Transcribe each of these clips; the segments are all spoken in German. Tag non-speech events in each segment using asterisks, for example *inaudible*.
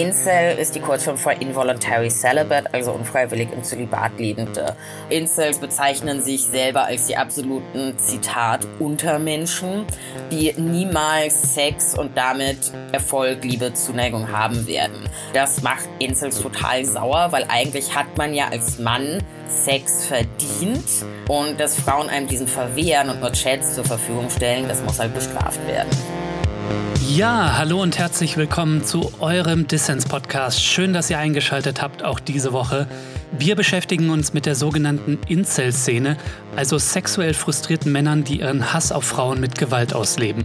Incel ist die Kurzform für Involuntary Celibate, also unfreiwillig im Zölibat lebende. Incels bezeichnen sich selber als die absoluten, Zitat, Untermenschen, die niemals Sex und damit Erfolg, Liebe, Zuneigung haben werden. Das macht Incels total sauer, weil eigentlich hat man ja als Mann Sex verdient und dass Frauen einem diesen verwehren und nur Chats zur Verfügung stellen, das muss halt bestraft werden. Ja, hallo und herzlich willkommen zu eurem Dissens-Podcast. Schön, dass ihr eingeschaltet habt, auch diese Woche. Wir beschäftigen uns mit der sogenannten Incel-Szene, also sexuell frustrierten Männern, die ihren Hass auf Frauen mit Gewalt ausleben.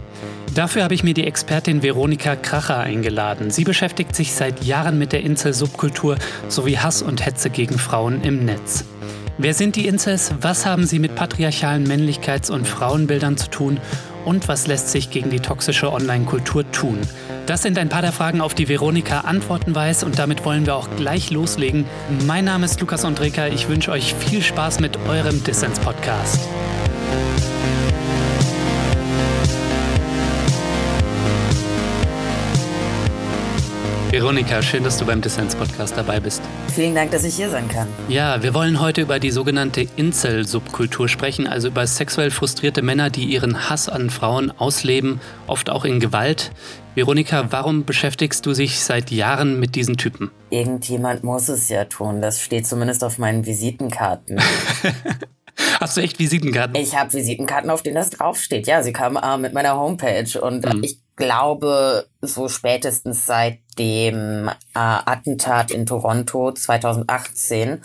Dafür habe ich mir die Expertin Veronika Kracher eingeladen. Sie beschäftigt sich seit Jahren mit der Incel-Subkultur sowie Hass und Hetze gegen Frauen im Netz. Wer sind die Incels? Was haben sie mit patriarchalen Männlichkeits- und Frauenbildern zu tun? Und was lässt sich gegen die toxische Online-Kultur tun? Das sind ein paar der Fragen, auf die Veronika Antworten weiß und damit wollen wir auch gleich loslegen. Mein Name ist Lukas Andreka, ich wünsche euch viel Spaß mit eurem Dissens-Podcast. Veronika, schön, dass du beim Dissens-Podcast dabei bist. Vielen Dank, dass ich hier sein kann. Ja, wir wollen heute über die sogenannte Incel-Subkultur sprechen, also über sexuell frustrierte Männer, die ihren Hass an Frauen ausleben, oft auch in Gewalt. Veronika, warum beschäftigst du dich seit Jahren mit diesen Typen? Irgendjemand muss es ja tun. Das steht zumindest auf meinen Visitenkarten. *laughs* Hast du echt Visitenkarten? Ich habe Visitenkarten, auf denen das draufsteht. Ja, sie kamen äh, mit meiner Homepage und mhm. ich glaube, so spätestens seit dem äh, Attentat in Toronto 2018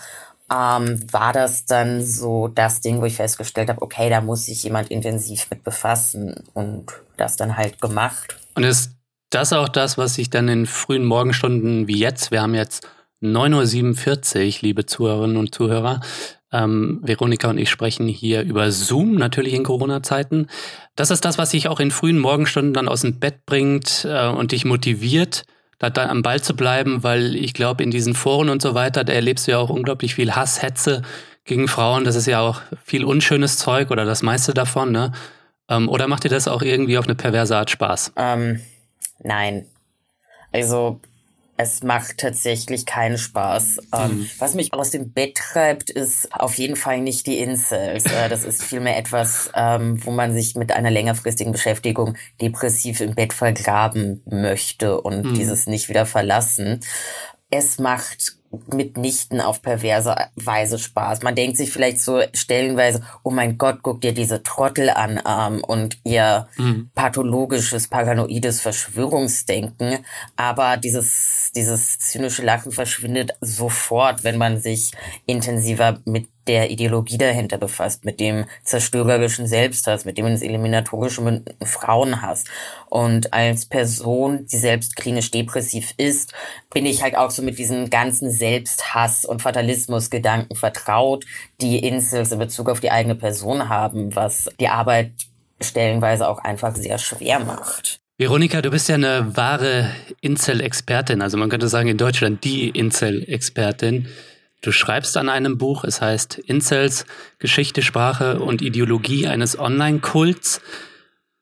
ähm, war das dann so das Ding, wo ich festgestellt habe, okay, da muss sich jemand intensiv mit befassen und das dann halt gemacht. Und ist das auch das, was sich dann in frühen Morgenstunden wie jetzt, wir haben jetzt 9.47 Uhr, liebe Zuhörerinnen und Zuhörer, ähm, Veronika und ich sprechen hier über Zoom, natürlich in Corona-Zeiten. Das ist das, was dich auch in frühen Morgenstunden dann aus dem Bett bringt äh, und dich motiviert, da dann am Ball zu bleiben, weil ich glaube, in diesen Foren und so weiter, da erlebst du ja auch unglaublich viel Hass, Hetze gegen Frauen. Das ist ja auch viel unschönes Zeug oder das meiste davon, ne? Ähm, oder macht dir das auch irgendwie auf eine perverse Art Spaß? Ähm, nein. Also es macht tatsächlich keinen Spaß. Ähm, mhm. was mich aus dem Bett treibt, ist auf jeden Fall nicht die Incels. Äh, das ist vielmehr etwas, ähm, wo man sich mit einer längerfristigen Beschäftigung depressiv im Bett vergraben möchte und mhm. dieses nicht wieder verlassen. Es macht mitnichten auf perverse Weise Spaß. Man denkt sich vielleicht so stellenweise, oh mein Gott, guck dir diese Trottel an ähm, und ihr mhm. pathologisches, paranoides Verschwörungsdenken. Aber dieses, dieses zynische Lachen verschwindet sofort, wenn man sich intensiver mit der Ideologie dahinter befasst, mit dem zerstörerischen Selbsthass, mit dem eliminatorischen Frauenhass. Und als Person, die selbst klinisch depressiv ist, bin ich halt auch so mit diesen ganzen Selbsthass und Fatalismus-Gedanken vertraut, die Incels in Bezug auf die eigene Person haben, was die Arbeit stellenweise auch einfach sehr schwer macht. Veronika, du bist ja eine wahre Incel-Expertin, also man könnte sagen in Deutschland die Incel-Expertin. Du schreibst an einem Buch, es heißt Incels, Geschichte, Sprache und Ideologie eines Online-Kults.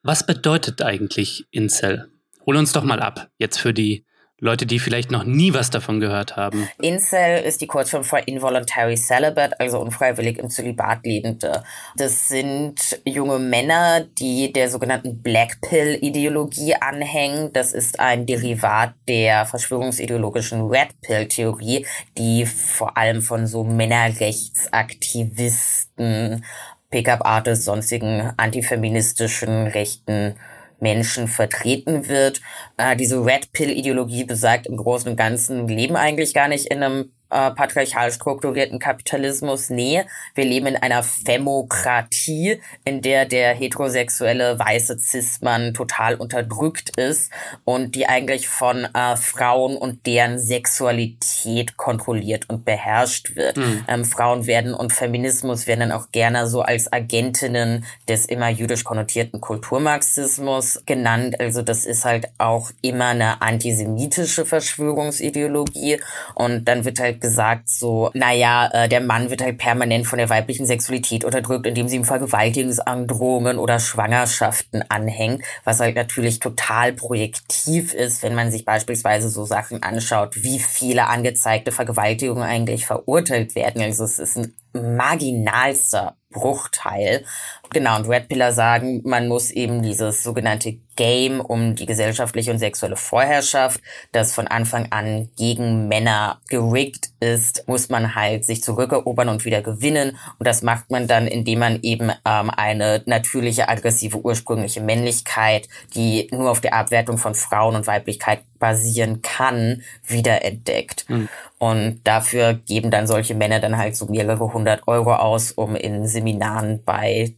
Was bedeutet eigentlich Incel? Hol uns doch mal ab, jetzt für die Leute, die vielleicht noch nie was davon gehört haben. Incel ist die Kurzform für Involuntary Celibate, also unfreiwillig im Zölibat lebende. Das sind junge Männer, die der sogenannten Black Pill Ideologie anhängen. Das ist ein Derivat der verschwörungsideologischen Red Pill Theorie, die vor allem von so Männerrechtsaktivisten Pickup-Artists, sonstigen antifeministischen rechten Menschen vertreten wird. Äh, diese Red Pill-Ideologie besagt im Großen und Ganzen, leben eigentlich gar nicht in einem äh, patriarchal strukturierten Kapitalismus. Nee, wir leben in einer Femokratie, in der der heterosexuelle weiße Cis-Mann total unterdrückt ist und die eigentlich von äh, Frauen und deren Sexualität kontrolliert und beherrscht wird. Mhm. Ähm, Frauen werden und Feminismus werden dann auch gerne so als Agentinnen des immer jüdisch konnotierten Kulturmarxismus genannt. Also das ist halt auch immer eine antisemitische Verschwörungsideologie und dann wird halt gesagt so, naja, äh, der Mann wird halt permanent von der weiblichen Sexualität unterdrückt, indem sie ihm Vergewaltigungsandrohungen oder Schwangerschaften anhängt, was halt natürlich total projektiv ist, wenn man sich beispielsweise so Sachen anschaut, wie viele angezeigte Vergewaltigungen eigentlich verurteilt werden. Also es ist ein marginalster Bruchteil. Genau, und Red Pillar sagen, man muss eben dieses sogenannte Game um die gesellschaftliche und sexuelle Vorherrschaft, das von Anfang an gegen Männer gerickt ist, muss man halt sich zurückerobern und wieder gewinnen. Und das macht man dann, indem man eben ähm, eine natürliche, aggressive, ursprüngliche Männlichkeit, die nur auf der Abwertung von Frauen und Weiblichkeit basieren kann, wiederentdeckt. Mhm. Und dafür geben dann solche Männer dann halt so mehrere hundert Euro aus, um in Seminaren bei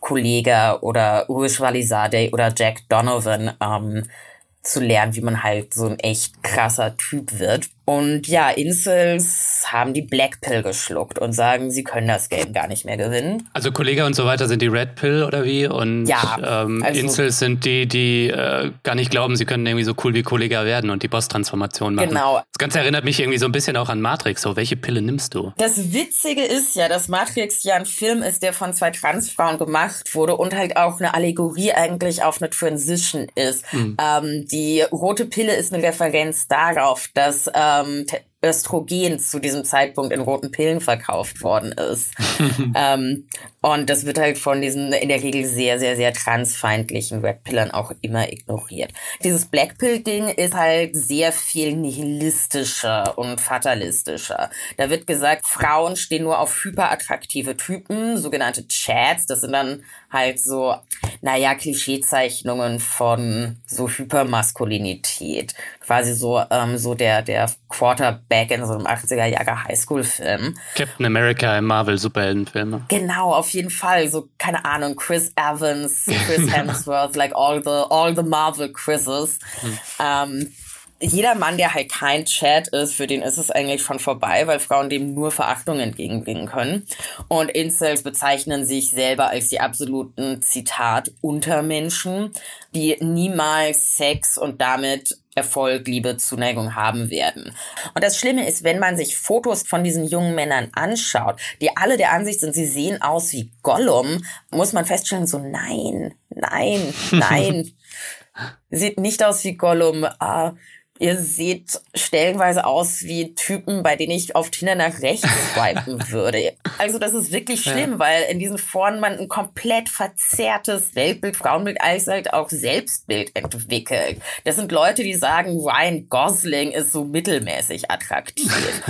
Kollega oder Walizadeh oder Jack Donovan ähm, zu lernen, wie man halt so ein echt krasser Typ wird. Und ja, Incels haben die Black Pill geschluckt und sagen, sie können das Game gar nicht mehr gewinnen. Also Kollege und so weiter sind die Red Pill oder wie? Und ja, ähm, also Incels sind die, die äh, gar nicht glauben, sie können irgendwie so cool wie Kollege werden und die Boss-Transformation machen. Genau. Das Ganze erinnert mich irgendwie so ein bisschen auch an Matrix. So, welche Pille nimmst du? Das Witzige ist ja, dass Matrix ja ein Film ist, der von zwei Transfrauen gemacht wurde und halt auch eine Allegorie eigentlich auf eine Transition ist. Hm. Ähm, die rote Pille ist eine Referenz darauf, dass ähm, ähm, Östrogen zu diesem Zeitpunkt in roten Pillen verkauft worden ist. *laughs* ähm, und das wird halt von diesen in der Regel sehr, sehr, sehr transfeindlichen Red Pillern auch immer ignoriert. Dieses Black Pill-Ding ist halt sehr viel nihilistischer und fatalistischer. Da wird gesagt, Frauen stehen nur auf hyperattraktive Typen, sogenannte Chats. Das sind dann halt so, naja, Klischeezeichnungen von so Hypermaskulinität. Quasi so, ähm, so der, der Quarterback in so einem 80er Jahre Highschool-Film. Captain America im Marvel-Superheldenfilm. Genau, auf jeden Fall. So, keine Ahnung, Chris Evans, Chris *laughs* Hemsworth, like all the, all the Marvel Chris's. Hm. Ähm, jeder Mann, der halt kein Chat ist, für den ist es eigentlich schon vorbei, weil Frauen dem nur Verachtung entgegenbringen können. Und Incels bezeichnen sich selber als die absoluten, Zitat, Untermenschen, die niemals Sex und damit Erfolg, Liebe, Zuneigung haben werden. Und das Schlimme ist, wenn man sich Fotos von diesen jungen Männern anschaut, die alle der Ansicht sind, sie sehen aus wie Gollum, muss man feststellen, so nein, nein, *laughs* nein. Sieht nicht aus wie Gollum. Uh, Ihr seht stellenweise aus wie Typen, bei denen ich auf Tinder nach rechts *laughs* swipen würde. Also das ist wirklich schlimm, ja. weil in diesen Foren man ein komplett verzerrtes Weltbild, Frauenbild, als halt auch Selbstbild entwickelt. Das sind Leute, die sagen, Ryan Gosling ist so mittelmäßig attraktiv. *laughs*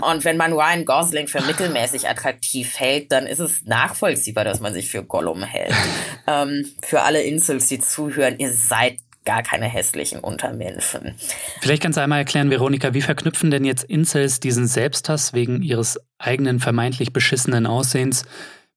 Und wenn man Ryan Gosling für mittelmäßig attraktiv hält, dann ist es nachvollziehbar, dass man sich für Gollum hält. *laughs* ähm, für alle Insels, die zuhören, ihr seid gar keine hässlichen Untermenschen. Vielleicht kannst du einmal erklären, Veronika, wie verknüpfen denn jetzt Incels diesen Selbsthass wegen ihres eigenen vermeintlich beschissenen Aussehens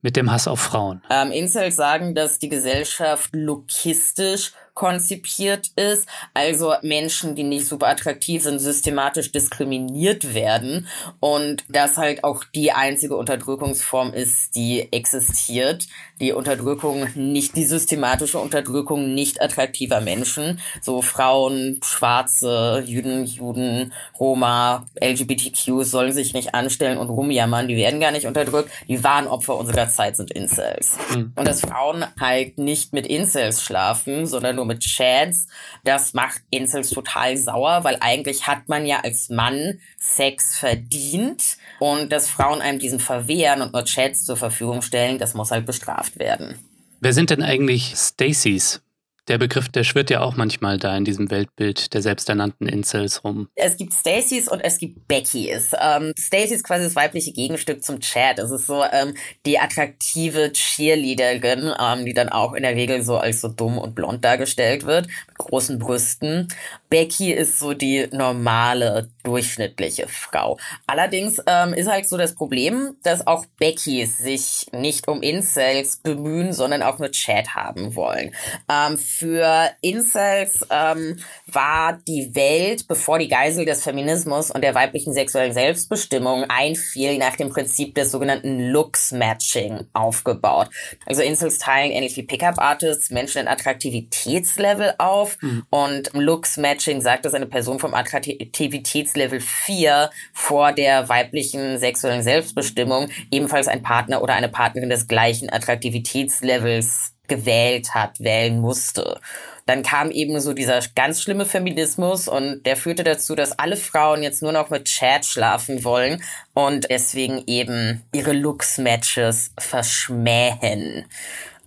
mit dem Hass auf Frauen? Ähm, Incels sagen, dass die Gesellschaft lokistisch konzipiert ist, also Menschen, die nicht super attraktiv sind, systematisch diskriminiert werden und das halt auch die einzige Unterdrückungsform ist, die existiert. Die Unterdrückung, nicht die systematische Unterdrückung nicht attraktiver Menschen, so Frauen, Schwarze, Juden, Juden, Roma, LGBTQ sollen sich nicht anstellen und rumjammern, die werden gar nicht unterdrückt, die wahren Opfer unserer Zeit sind Incels. Mhm. Und dass Frauen halt nicht mit Incels schlafen, sondern nur mit Chads. Das macht Incels total sauer, weil eigentlich hat man ja als Mann Sex verdient und dass Frauen einem diesen verwehren und nur Chats zur Verfügung stellen, das muss halt bestraft werden. Wer sind denn eigentlich Stacys? Der Begriff, der schwirrt ja auch manchmal da in diesem Weltbild der selbsternannten Incels rum. Es gibt Stacys und es gibt Beckys. Ähm, Stacy ist quasi das weibliche Gegenstück zum Chad. Es ist so ähm, die attraktive Cheerleaderin, ähm, die dann auch in der Regel so als so dumm und blond dargestellt wird, mit großen Brüsten. Becky ist so die normale, durchschnittliche Frau. Allerdings ähm, ist halt so das Problem, dass auch Beckys sich nicht um Incels bemühen, sondern auch nur Chat haben wollen. Ähm, für Incels ähm, war die Welt, bevor die Geisel des Feminismus und der weiblichen sexuellen Selbstbestimmung einfiel, nach dem Prinzip des sogenannten Looks-Matching aufgebaut. Also Incels teilen ähnlich wie Pickup-Artists Menschen in Attraktivitätslevel auf mhm. und Looks-Matching sagt, dass eine Person vom Attraktivitätslevel 4 vor der weiblichen sexuellen Selbstbestimmung ebenfalls ein Partner oder eine Partnerin des gleichen Attraktivitätslevels gewählt hat, wählen musste. Dann kam eben so dieser ganz schlimme Feminismus und der führte dazu, dass alle Frauen jetzt nur noch mit Chad schlafen wollen und deswegen eben ihre Looks-Matches verschmähen.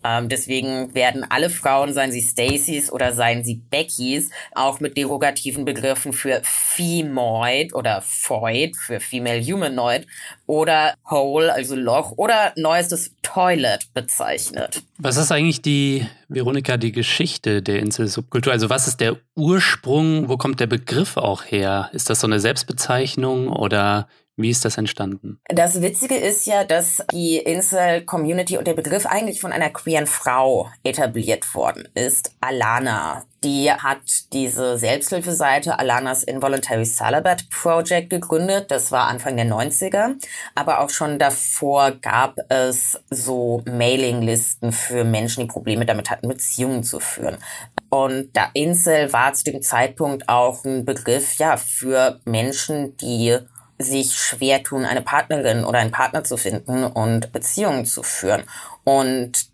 Ähm, deswegen werden alle Frauen, seien sie Stacys oder seien sie Beckys, auch mit derogativen Begriffen für Femoid oder Foid für Female Humanoid oder Hole, also Loch oder neuestes Toilet bezeichnet. Was ist eigentlich die, Veronika, die Geschichte der Insel-Subkultur? Also was ist der Ursprung? Wo kommt der Begriff auch her? Ist das so eine Selbstbezeichnung oder wie ist das entstanden? Das Witzige ist ja, dass die Insel-Community und der Begriff eigentlich von einer queeren Frau etabliert worden ist, Alana. Die hat diese Selbsthilfeseite Alanas Involuntary Celibate Project gegründet. Das war Anfang der 90er. Aber auch schon davor gab es so Mailinglisten für Menschen, die Probleme damit hatten, Beziehungen zu führen. Und da Insel war zu dem Zeitpunkt auch ein Begriff, ja, für Menschen, die sich schwer tun, eine Partnerin oder einen Partner zu finden und Beziehungen zu führen. Und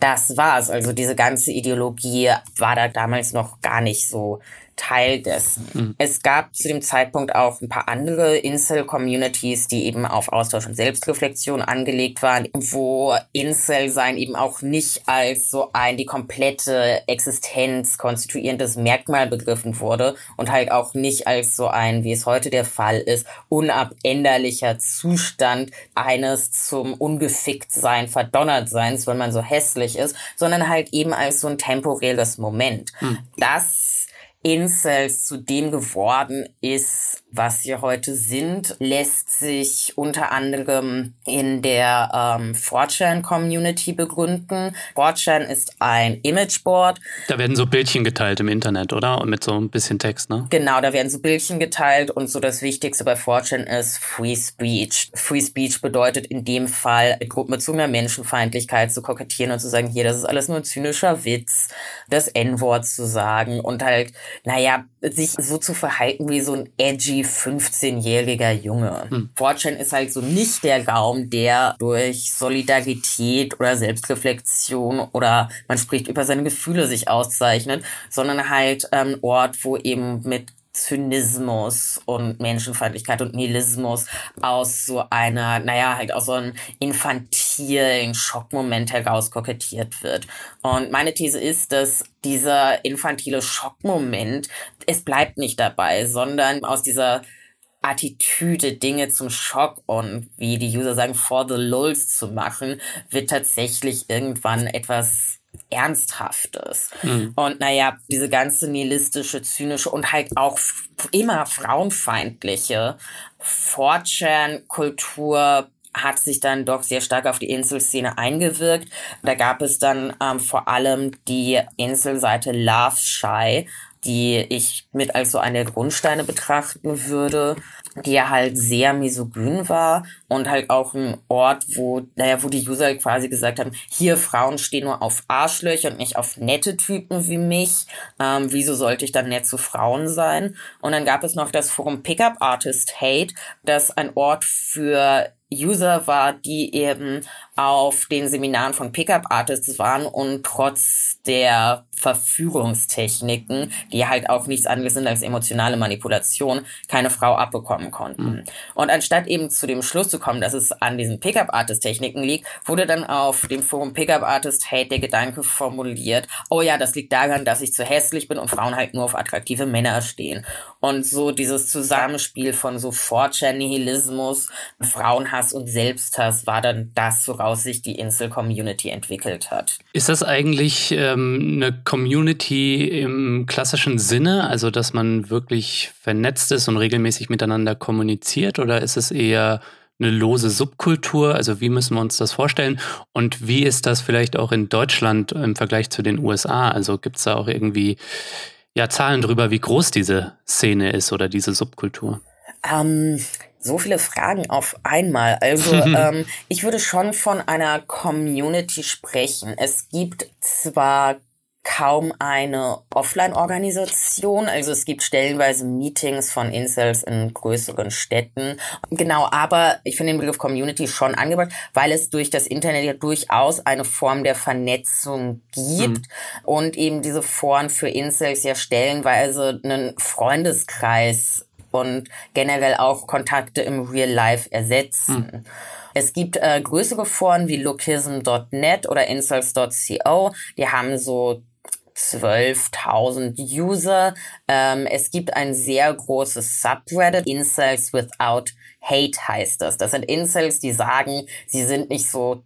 das war's. Also diese ganze Ideologie war da damals noch gar nicht so Teil dessen. Mhm. Es gab zu dem Zeitpunkt auch ein paar andere Incel-Communities, die eben auf Austausch und Selbstreflexion angelegt waren, wo Incel-Sein eben auch nicht als so ein die komplette Existenz konstituierendes Merkmal begriffen wurde und halt auch nicht als so ein, wie es heute der Fall ist, unabänderlicher Zustand eines zum Ungeficktsein, Verdonnertseins, weil man so hässlich ist, sondern halt eben als so ein temporäres Moment. Mhm. Das Incels zu dem geworden ist, was sie heute sind, lässt sich unter anderem in der ähm, 4chan-Community begründen. 4chan ist ein Imageboard. Da werden so Bildchen geteilt im Internet, oder? Und mit so ein bisschen Text, ne? Genau, da werden so Bildchen geteilt und so das Wichtigste bei 4chan ist Free Speech. Free Speech bedeutet in dem Fall, gruppenbezogener Menschenfeindlichkeit zu kokettieren und zu sagen, hier, das ist alles nur ein zynischer Witz, das N-Wort zu sagen und halt, naja, sich so zu verhalten wie so ein edgy 15-jähriger Junge. Hm. 4 ist halt so nicht der Raum, der durch Solidarität oder Selbstreflexion oder man spricht über seine Gefühle sich auszeichnet, sondern halt ein ähm, Ort, wo eben mit Zynismus und Menschenfeindlichkeit und Nihilismus aus so einer, naja, halt aus so einem infantilen Schockmoment heraus kokettiert wird. Und meine These ist, dass dieser infantile Schockmoment, es bleibt nicht dabei, sondern aus dieser Attitüde, Dinge zum Schock und wie die User sagen, for the lulz zu machen, wird tatsächlich irgendwann etwas Ernsthaftes. Mhm. Und naja, diese ganze nihilistische, zynische und halt auch immer frauenfeindliche 4chan-Kultur hat sich dann doch sehr stark auf die Inselszene eingewirkt. Da gab es dann ähm, vor allem die Inselseite Love Shy, die ich mit als so eine der Grundsteine betrachten würde, die ja halt sehr misogyn war und halt auch ein Ort, wo, naja, wo die User quasi gesagt haben, hier Frauen stehen nur auf Arschlöcher und nicht auf nette Typen wie mich. Ähm, wieso sollte ich dann nett zu Frauen sein? Und dann gab es noch das Forum Pickup Artist Hate, das ein Ort für User war, die eben auf den Seminaren von Pickup Artists waren und trotz der Verführungstechniken, die halt auch nichts anderes sind als emotionale Manipulation, keine Frau abbekommen konnten. Mhm. Und anstatt eben zu dem Schluss zu kommen, dass es an diesen Pickup Artist Techniken liegt, wurde dann auf dem Forum Pickup Artist Hate der Gedanke formuliert, oh ja, das liegt daran, dass ich zu hässlich bin und Frauen halt nur auf attraktive Männer stehen. Und so dieses Zusammenspiel von so 4chan-Nihilismus, Frauenhass und Selbsthass war dann das, woraus woraus sich die Insel-Community entwickelt hat. Ist das eigentlich ähm, eine Community im klassischen Sinne, also dass man wirklich vernetzt ist und regelmäßig miteinander kommuniziert, oder ist es eher eine lose Subkultur? Also wie müssen wir uns das vorstellen? Und wie ist das vielleicht auch in Deutschland im Vergleich zu den USA? Also gibt es da auch irgendwie ja, Zahlen darüber, wie groß diese Szene ist oder diese Subkultur? Ähm, so viele Fragen auf einmal. Also *laughs* ähm, ich würde schon von einer Community sprechen. Es gibt zwar kaum eine Offline-Organisation. Also es gibt stellenweise Meetings von Incels in größeren Städten. Genau, aber ich finde den Begriff Community schon angebracht, weil es durch das Internet ja durchaus eine Form der Vernetzung gibt mhm. und eben diese Foren für Incels ja stellenweise einen Freundeskreis und generell auch Kontakte im Real Life ersetzen. Mhm. Es gibt äh, größere Foren wie lookism.net oder incels.co, die haben so 12.000 User. Ähm, es gibt ein sehr großes Subreddit, Incels Without Hate heißt das. Das sind Incels, die sagen, sie sind nicht so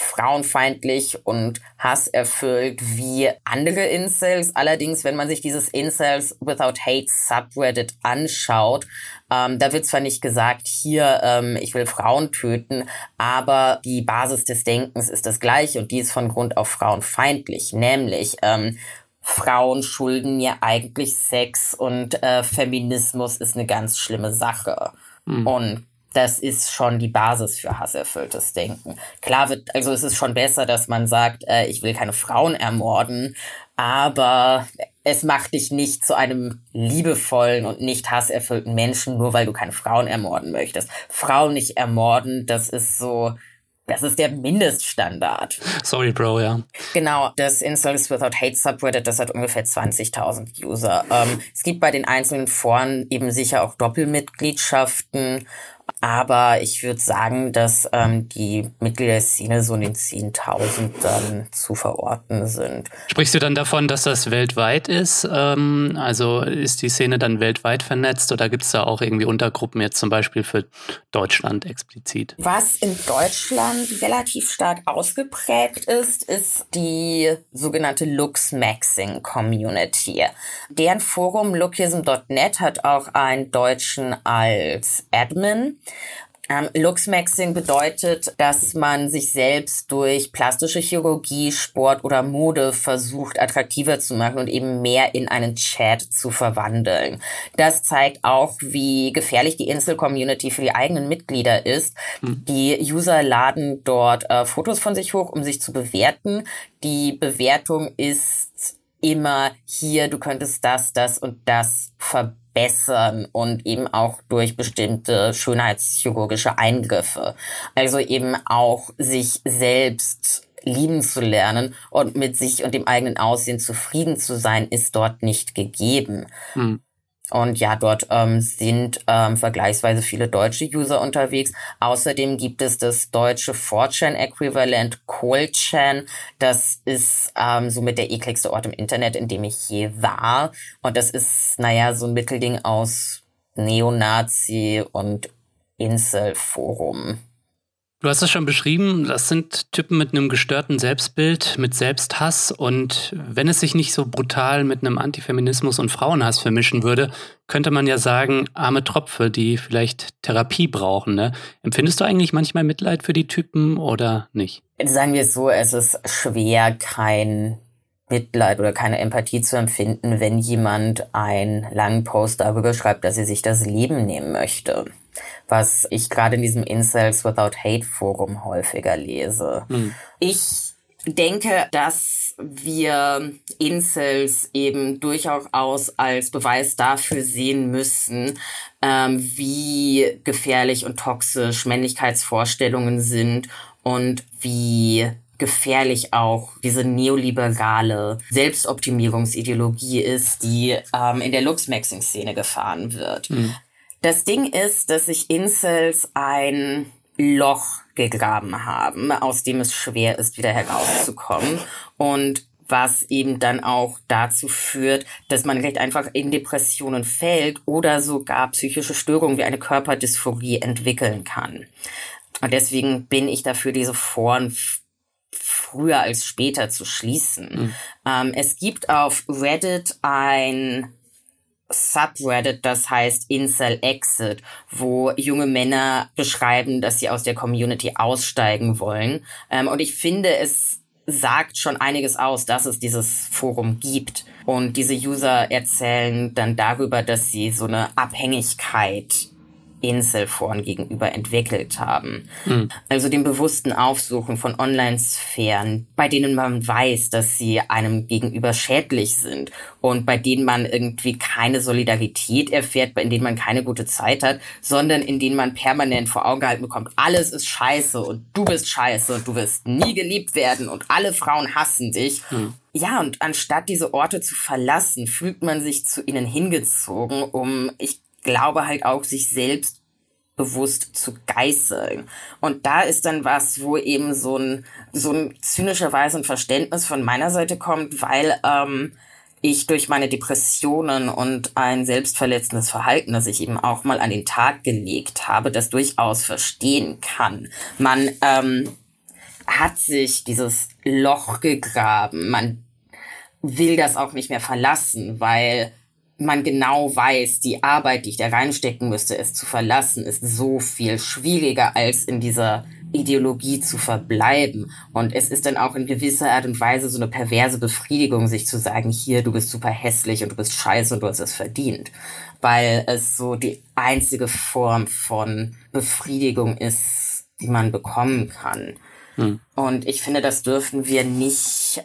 frauenfeindlich und hasserfüllt wie andere Incels. Allerdings, wenn man sich dieses Incels Without Hate Subreddit anschaut, ähm, da wird zwar nicht gesagt, hier, ähm, ich will Frauen töten, aber die Basis des Denkens ist das gleiche und die ist von Grund auf frauenfeindlich, nämlich ähm, Frauen schulden mir eigentlich Sex und äh, Feminismus ist eine ganz schlimme Sache. Mhm. Und das ist schon die Basis für hasserfülltes Denken. Klar wird, also es ist schon besser, dass man sagt, äh, ich will keine Frauen ermorden, aber es macht dich nicht zu einem liebevollen und nicht hasserfüllten Menschen, nur weil du keine Frauen ermorden möchtest. Frauen nicht ermorden, das ist so, das ist der Mindeststandard. Sorry, Bro, ja. Genau, das Incels Without Hate Subreddit, das hat ungefähr 20.000 User. Ähm, es gibt bei den einzelnen Foren eben sicher auch Doppelmitgliedschaften aber ich würde sagen, dass ähm, die Mitglieder der Szene so in den 10.000 dann zu verorten sind. Sprichst du dann davon, dass das weltweit ist? Ähm, also ist die Szene dann weltweit vernetzt oder gibt es da auch irgendwie Untergruppen jetzt zum Beispiel für Deutschland explizit? Was in Deutschland relativ stark ausgeprägt ist, ist die sogenannte Lux-Maxing Community. Deren Forum lookism.net hat auch einen Deutschen als Admin. Ähm, Luxmaxing bedeutet, dass man sich selbst durch plastische Chirurgie, Sport oder Mode versucht, attraktiver zu machen und eben mehr in einen Chat zu verwandeln. Das zeigt auch, wie gefährlich die Insel-Community für die eigenen Mitglieder ist. Hm. Die User laden dort äh, Fotos von sich hoch, um sich zu bewerten. Die Bewertung ist immer hier, du könntest das, das und das verbessern bessern und eben auch durch bestimmte schönheitschirurgische Eingriffe. Also eben auch sich selbst lieben zu lernen und mit sich und dem eigenen Aussehen zufrieden zu sein, ist dort nicht gegeben. Hm. Und ja, dort ähm, sind ähm, vergleichsweise viele deutsche User unterwegs. Außerdem gibt es das deutsche 4chan-Äquivalent ColdChan. Das ist ähm, somit der ekligste Ort im Internet, in dem ich je war. Und das ist, naja, so ein Mittelding aus Neonazi und Inselforum. Du hast es schon beschrieben, das sind Typen mit einem gestörten Selbstbild, mit Selbsthass und wenn es sich nicht so brutal mit einem Antifeminismus und Frauenhass vermischen würde, könnte man ja sagen, arme Tropfe, die vielleicht Therapie brauchen. Ne? Empfindest du eigentlich manchmal Mitleid für die Typen oder nicht? Sagen wir es so, es ist schwer, kein Mitleid oder keine Empathie zu empfinden, wenn jemand einen langen Post darüber schreibt, dass er sich das Leben nehmen möchte was ich gerade in diesem Incels Without Hate Forum häufiger lese. Mhm. Ich denke, dass wir Incels eben durchaus als Beweis dafür sehen müssen, ähm, wie gefährlich und toxisch Männlichkeitsvorstellungen sind und wie gefährlich auch diese neoliberale Selbstoptimierungsideologie ist, die ähm, in der Luxmaxing-Szene gefahren wird. Mhm. Das Ding ist, dass sich Incels ein Loch gegraben haben, aus dem es schwer ist, wieder herauszukommen. Und was eben dann auch dazu führt, dass man recht einfach in Depressionen fällt oder sogar psychische Störungen wie eine Körperdysphorie entwickeln kann. Und deswegen bin ich dafür, diese Foren früher als später zu schließen. Mhm. Ähm, es gibt auf Reddit ein Subreddit, das heißt Incel Exit, wo junge Männer beschreiben, dass sie aus der Community aussteigen wollen. Ähm, und ich finde, es sagt schon einiges aus, dass es dieses Forum gibt. Und diese User erzählen dann darüber, dass sie so eine Abhängigkeit Inselforen gegenüber entwickelt haben. Mhm. Also dem bewussten Aufsuchen von Online-Sphären, bei denen man weiß, dass sie einem gegenüber schädlich sind und bei denen man irgendwie keine Solidarität erfährt, in denen man keine gute Zeit hat, sondern in denen man permanent vor Augen gehalten bekommt, alles ist scheiße und du bist scheiße und du wirst nie geliebt werden und alle Frauen hassen dich. Mhm. Ja, und anstatt diese Orte zu verlassen, fühlt man sich zu ihnen hingezogen, um, ich glaube halt auch, sich selbst bewusst zu geißeln. Und da ist dann was, wo eben so ein, so ein zynischerweise ein Verständnis von meiner Seite kommt, weil ähm, ich durch meine Depressionen und ein selbstverletzendes Verhalten, das ich eben auch mal an den Tag gelegt habe, das durchaus verstehen kann. Man ähm, hat sich dieses Loch gegraben, man will das auch nicht mehr verlassen, weil man genau weiß, die Arbeit, die ich da reinstecken müsste, es zu verlassen, ist so viel schwieriger, als in dieser Ideologie zu verbleiben. Und es ist dann auch in gewisser Art und Weise so eine perverse Befriedigung, sich zu sagen, hier, du bist super hässlich und du bist scheiße und du hast es verdient. Weil es so die einzige Form von Befriedigung ist, die man bekommen kann. Hm. Und ich finde, das dürfen wir nicht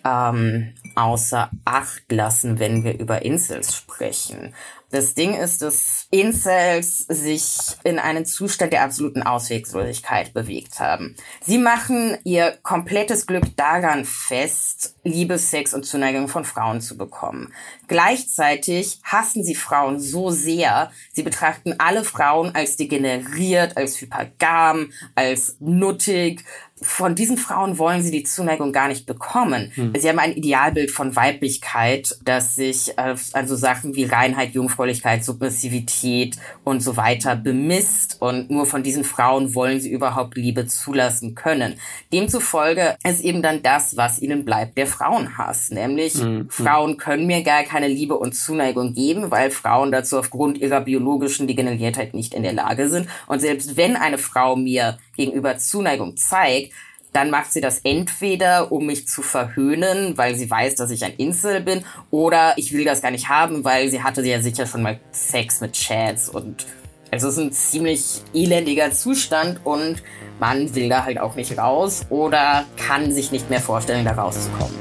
ähm, außer Acht lassen, wenn wir über Insels sprechen. Das Ding ist, dass Incels sich in einen Zustand der absoluten Auswegslosigkeit bewegt haben. Sie machen ihr komplettes Glück daran fest, Liebe, Sex und Zuneigung von Frauen zu bekommen. Gleichzeitig hassen sie Frauen so sehr, sie betrachten alle Frauen als degeneriert, als hypergam, als nuttig, von diesen Frauen wollen sie die Zuneigung gar nicht bekommen. Hm. Sie haben ein Idealbild von Weiblichkeit, das sich äh, an so Sachen wie Reinheit, Jungfräulichkeit, Submissivität und so weiter bemisst. Und nur von diesen Frauen wollen sie überhaupt Liebe zulassen können. Demzufolge ist eben dann das, was ihnen bleibt, der Frauenhass. Nämlich, hm. hm. Frauen können mir gar keine Liebe und Zuneigung geben, weil Frauen dazu aufgrund ihrer biologischen Degeneriertheit nicht in der Lage sind. Und selbst wenn eine Frau mir gegenüber Zuneigung zeigt, dann macht sie das entweder, um mich zu verhöhnen, weil sie weiß, dass ich ein Insel bin, oder ich will das gar nicht haben, weil sie hatte ja sicher schon mal Sex mit Chats und also es ist ein ziemlich elendiger Zustand und man will da halt auch nicht raus oder kann sich nicht mehr vorstellen, da rauszukommen.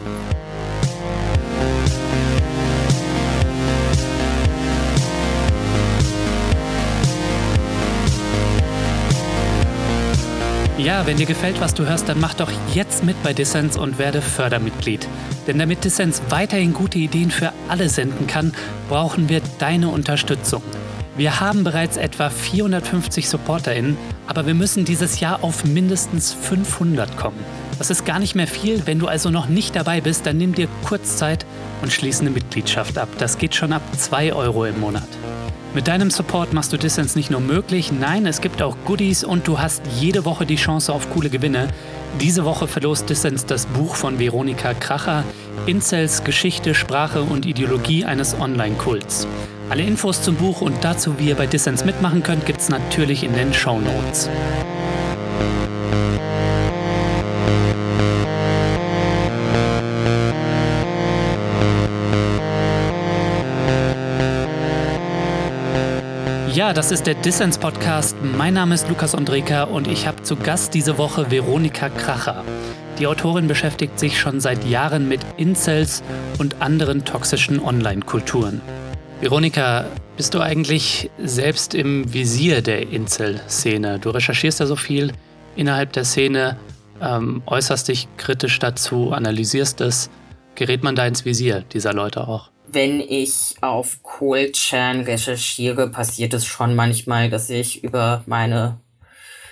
Ja, wenn dir gefällt, was du hörst, dann mach doch jetzt mit bei Dissens und werde Fördermitglied. Denn damit Dissens weiterhin gute Ideen für alle senden kann, brauchen wir deine Unterstützung. Wir haben bereits etwa 450 SupporterInnen, aber wir müssen dieses Jahr auf mindestens 500 kommen. Das ist gar nicht mehr viel. Wenn du also noch nicht dabei bist, dann nimm dir kurz Zeit und schließe eine Mitgliedschaft ab. Das geht schon ab 2 Euro im Monat. Mit deinem Support machst du Distance nicht nur möglich, nein, es gibt auch Goodies und du hast jede Woche die Chance auf coole Gewinne. Diese Woche verlost Distance das Buch von Veronika Kracher, Incels Geschichte, Sprache und Ideologie eines Online-Kults. Alle Infos zum Buch und dazu, wie ihr bei Distance mitmachen könnt, gibt's natürlich in den Show Notes. Ja, das ist der Dissens Podcast. Mein Name ist Lukas Andreka und ich habe zu Gast diese Woche Veronika Kracher. Die Autorin beschäftigt sich schon seit Jahren mit Incels und anderen toxischen Online-Kulturen. Veronika, bist du eigentlich selbst im Visier der Incel-Szene? Du recherchierst ja so viel innerhalb der Szene, ähm, äußerst dich kritisch dazu, analysierst es. Gerät man da ins Visier dieser Leute auch? Wenn ich auf Cold-Chan recherchiere, passiert es schon manchmal, dass ich über meine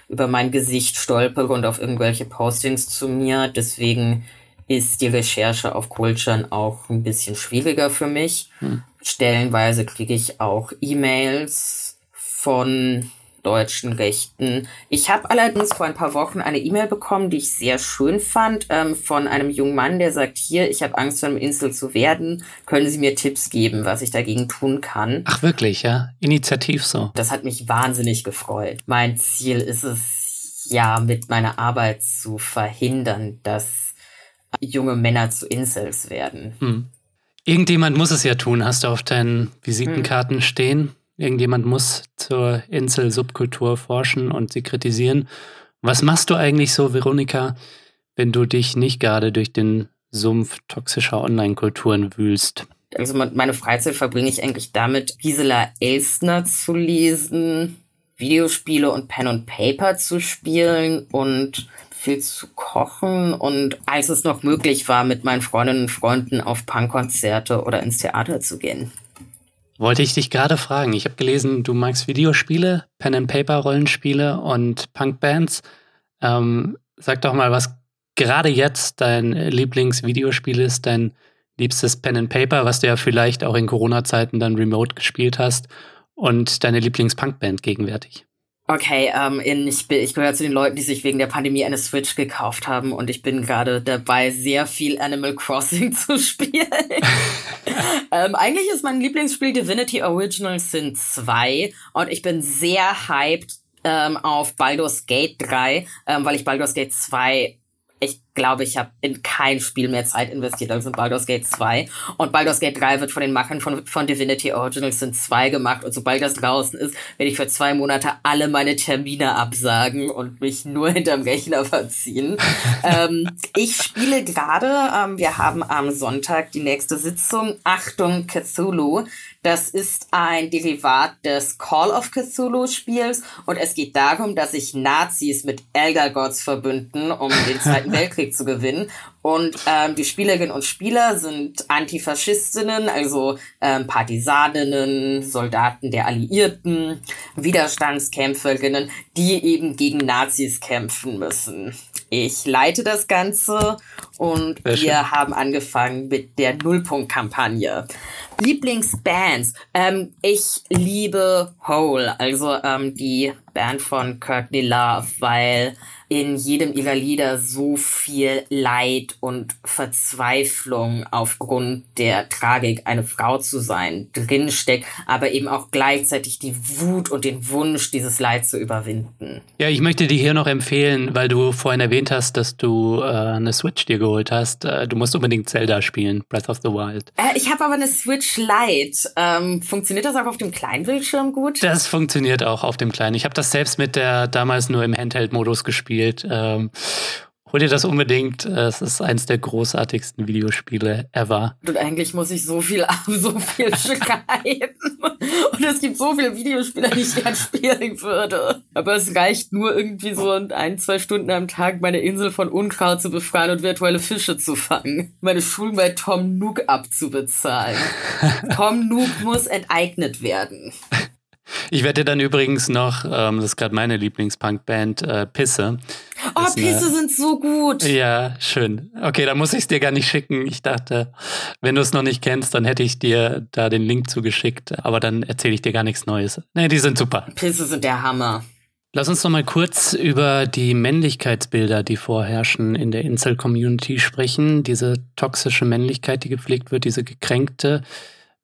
über mein Gesicht stolpere und auf irgendwelche Postings zu mir. Deswegen ist die Recherche auf Cold-Chan auch ein bisschen schwieriger für mich. Hm. Stellenweise kriege ich auch E-Mails von deutschen Rechten. Ich habe allerdings vor ein paar Wochen eine E-Mail bekommen, die ich sehr schön fand, ähm, von einem jungen Mann, der sagt, hier, ich habe Angst, von einem Insel zu werden. Können Sie mir Tipps geben, was ich dagegen tun kann? Ach wirklich, ja? Initiativ so. Das hat mich wahnsinnig gefreut. Mein Ziel ist es, ja, mit meiner Arbeit zu verhindern, dass junge Männer zu Insels werden. Hm. Irgendjemand muss es ja tun, hast du auf deinen Visitenkarten hm. stehen. Irgendjemand muss zur Insel-Subkultur forschen und sie kritisieren. Was machst du eigentlich so, Veronika, wenn du dich nicht gerade durch den Sumpf toxischer Online-Kulturen wühlst? Also meine Freizeit verbringe ich eigentlich damit, Gisela Elstner zu lesen, Videospiele und Pen und Paper zu spielen und viel zu kochen und als es noch möglich war, mit meinen Freundinnen und Freunden auf Punkkonzerte oder ins Theater zu gehen. Wollte ich dich gerade fragen. Ich habe gelesen, du magst Videospiele, Pen-and-Paper-Rollenspiele und Punkbands. Ähm, sag doch mal, was gerade jetzt dein Lieblingsvideospiel ist, dein liebstes Pen-and-Paper, was du ja vielleicht auch in Corona-Zeiten dann remote gespielt hast und deine Lieblings-Punkband gegenwärtig. Okay, ähm, ich, ich gehöre zu den Leuten, die sich wegen der Pandemie eine Switch gekauft haben und ich bin gerade dabei, sehr viel Animal Crossing *laughs* zu spielen. *laughs* ähm, eigentlich ist mein Lieblingsspiel Divinity Original Sin 2 und ich bin sehr hyped ähm, auf Baldur's Gate 3, ähm, weil ich Baldur's Gate 2 ich glaube, ich habe in kein Spiel mehr Zeit investiert als in Baldur's Gate 2. Und Baldur's Gate 3 wird von den Machern von, von Divinity Originals Sin 2 gemacht. Und sobald das draußen ist, werde ich für zwei Monate alle meine Termine absagen und mich nur hinterm Rechner *laughs* verziehen. ähm, ich spiele gerade, ähm, wir haben am Sonntag die nächste Sitzung, Achtung Cthulhu. Das ist ein Derivat des Call of Cthulhu Spiels und es geht darum, dass sich Nazis mit Elder Gods verbünden, um den Zweiten Weltkrieg *laughs* Weltkrieg zu gewinnen. Und ähm, die Spielerinnen und Spieler sind Antifaschistinnen, also ähm, Partisaninnen, Soldaten der Alliierten, Widerstandskämpferinnen, die eben gegen Nazis kämpfen müssen. Ich leite das Ganze und wir haben angefangen mit der Nullpunkt-Kampagne. Lieblingsbands. Ähm, ich liebe Hole, also ähm, die Band von Courtney Love, weil in jedem ihrer Lieder so viel Leid und Verzweiflung aufgrund der Tragik, eine Frau zu sein, drinsteckt, aber eben auch gleichzeitig die Wut und den Wunsch, dieses Leid zu überwinden. Ja, ich möchte dir hier noch empfehlen, weil du vorhin erwähnt hast, dass du äh, eine Switch dir geholt hast. Äh, du musst unbedingt Zelda spielen, Breath of the Wild. Äh, ich habe aber eine Switch Lite. Ähm, funktioniert das auch auf dem kleinen Bildschirm gut? Das funktioniert auch auf dem kleinen. Ich habe das selbst mit der damals nur im Handheld-Modus gespielt. Ähm, hol dir das unbedingt. Es ist eins der großartigsten Videospiele ever. Und eigentlich muss ich so viel, *laughs* so viel *laughs* schreiben. Und es gibt so viele Videospiele, die ich gern spielen würde. Aber es reicht nur irgendwie so ein, zwei Stunden am Tag, meine Insel von Unkraut zu befreien und virtuelle Fische zu fangen. Meine Schulen bei Tom Nook abzubezahlen. *laughs* Tom Nook muss enteignet werden. Ich werde dann übrigens noch, ähm, das ist gerade meine Lieblingspunkband, äh, Pisse. Oh, Pisse eine, sind so gut. Ja, schön. Okay, dann muss ich es dir gar nicht schicken. Ich dachte, wenn du es noch nicht kennst, dann hätte ich dir da den Link zugeschickt. Aber dann erzähle ich dir gar nichts Neues. Nee, die sind super. Pisse sind der Hammer. Lass uns noch mal kurz über die Männlichkeitsbilder, die vorherrschen in der Incel-Community sprechen. Diese toxische Männlichkeit, die gepflegt wird, diese gekränkte.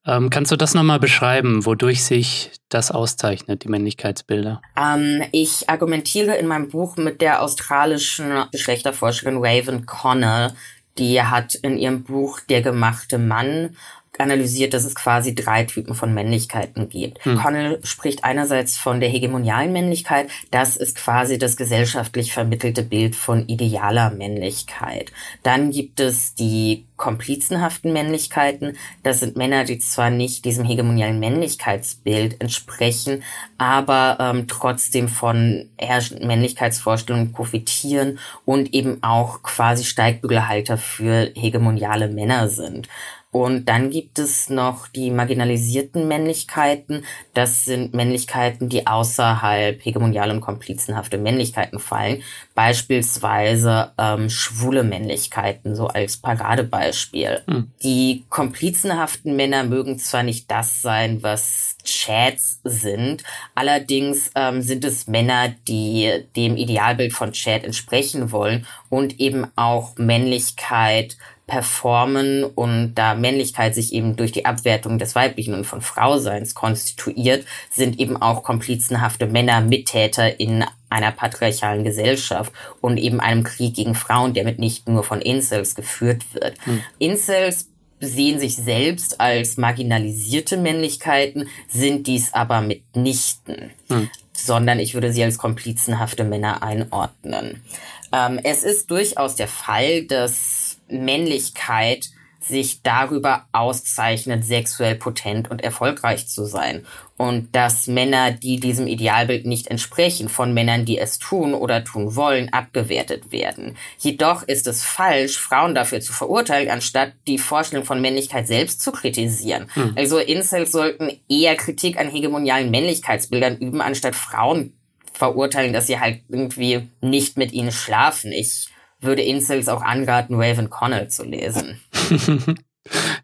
Ähm, kannst du das nochmal beschreiben, wodurch sich das auszeichnet, die Männlichkeitsbilder? Ähm, ich argumentiere in meinem Buch mit der australischen Geschlechterforscherin Raven Connell. Die hat in ihrem Buch Der gemachte Mann analysiert, dass es quasi drei Typen von Männlichkeiten gibt. Hm. Connell spricht einerseits von der hegemonialen Männlichkeit. Das ist quasi das gesellschaftlich vermittelte Bild von idealer Männlichkeit. Dann gibt es die komplizenhaften Männlichkeiten. Das sind Männer, die zwar nicht diesem hegemonialen Männlichkeitsbild entsprechen, aber ähm, trotzdem von herrschenden Männlichkeitsvorstellungen profitieren und eben auch quasi Steigbügelhalter für hegemoniale Männer sind. Und dann gibt es noch die marginalisierten Männlichkeiten. Das sind Männlichkeiten, die außerhalb hegemoniale und komplizenhafte Männlichkeiten fallen. Beispielsweise ähm, schwule Männlichkeiten, so als Paradebeispiel. Hm. Die komplizenhaften Männer mögen zwar nicht das sein, was Chads sind. Allerdings ähm, sind es Männer, die dem Idealbild von Chad entsprechen wollen und eben auch Männlichkeit performen und da Männlichkeit sich eben durch die Abwertung des Weiblichen und von Frauseins konstituiert, sind eben auch komplizenhafte Männer Mittäter in einer patriarchalen Gesellschaft und eben einem Krieg gegen Frauen, der mit nicht nur von Incels geführt wird. Hm. Incels sehen sich selbst als marginalisierte Männlichkeiten, sind dies aber mitnichten, hm. sondern ich würde sie als komplizenhafte Männer einordnen. Ähm, es ist durchaus der Fall, dass Männlichkeit sich darüber auszeichnet, sexuell potent und erfolgreich zu sein. Und dass Männer, die diesem Idealbild nicht entsprechen, von Männern, die es tun oder tun wollen, abgewertet werden. Jedoch ist es falsch, Frauen dafür zu verurteilen, anstatt die Vorstellung von Männlichkeit selbst zu kritisieren. Hm. Also Incels sollten eher Kritik an hegemonialen Männlichkeitsbildern üben, anstatt Frauen verurteilen, dass sie halt irgendwie nicht mit ihnen schlafen. Ich würde Incels auch anraten, Raven Connell zu lesen. *laughs*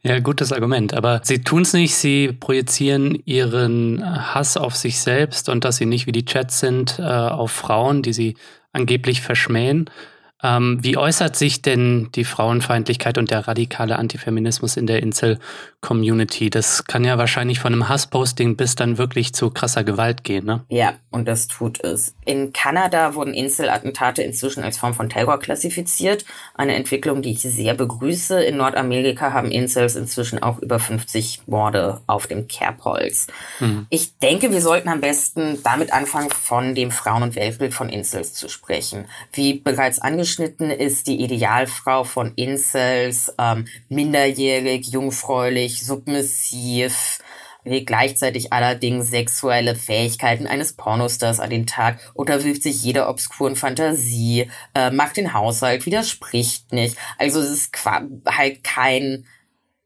ja, gutes Argument. Aber sie tun es nicht, sie projizieren ihren Hass auf sich selbst und dass sie nicht wie die Chats sind, äh, auf Frauen, die sie angeblich verschmähen. Ähm, wie äußert sich denn die Frauenfeindlichkeit und der radikale Antifeminismus in der Incel-Community? Das kann ja wahrscheinlich von einem Hassposting bis dann wirklich zu krasser Gewalt gehen, ne? Ja, und das tut es. In Kanada wurden Incel-Attentate inzwischen als Form von Terror klassifiziert. Eine Entwicklung, die ich sehr begrüße. In Nordamerika haben Incels inzwischen auch über 50 Morde auf dem Kerbholz. Hm. Ich denke, wir sollten am besten damit anfangen, von dem Frauen- und Weltbild von Incels zu sprechen. Wie bereits angesprochen, zugeschnitten ist die Idealfrau von Incels, ähm, minderjährig, jungfräulich, submissiv, gleichzeitig allerdings sexuelle Fähigkeiten eines Pornostars an den Tag, unterwirft sich jeder obskuren Fantasie, äh, macht den Haushalt, widerspricht nicht. Also es ist halt kein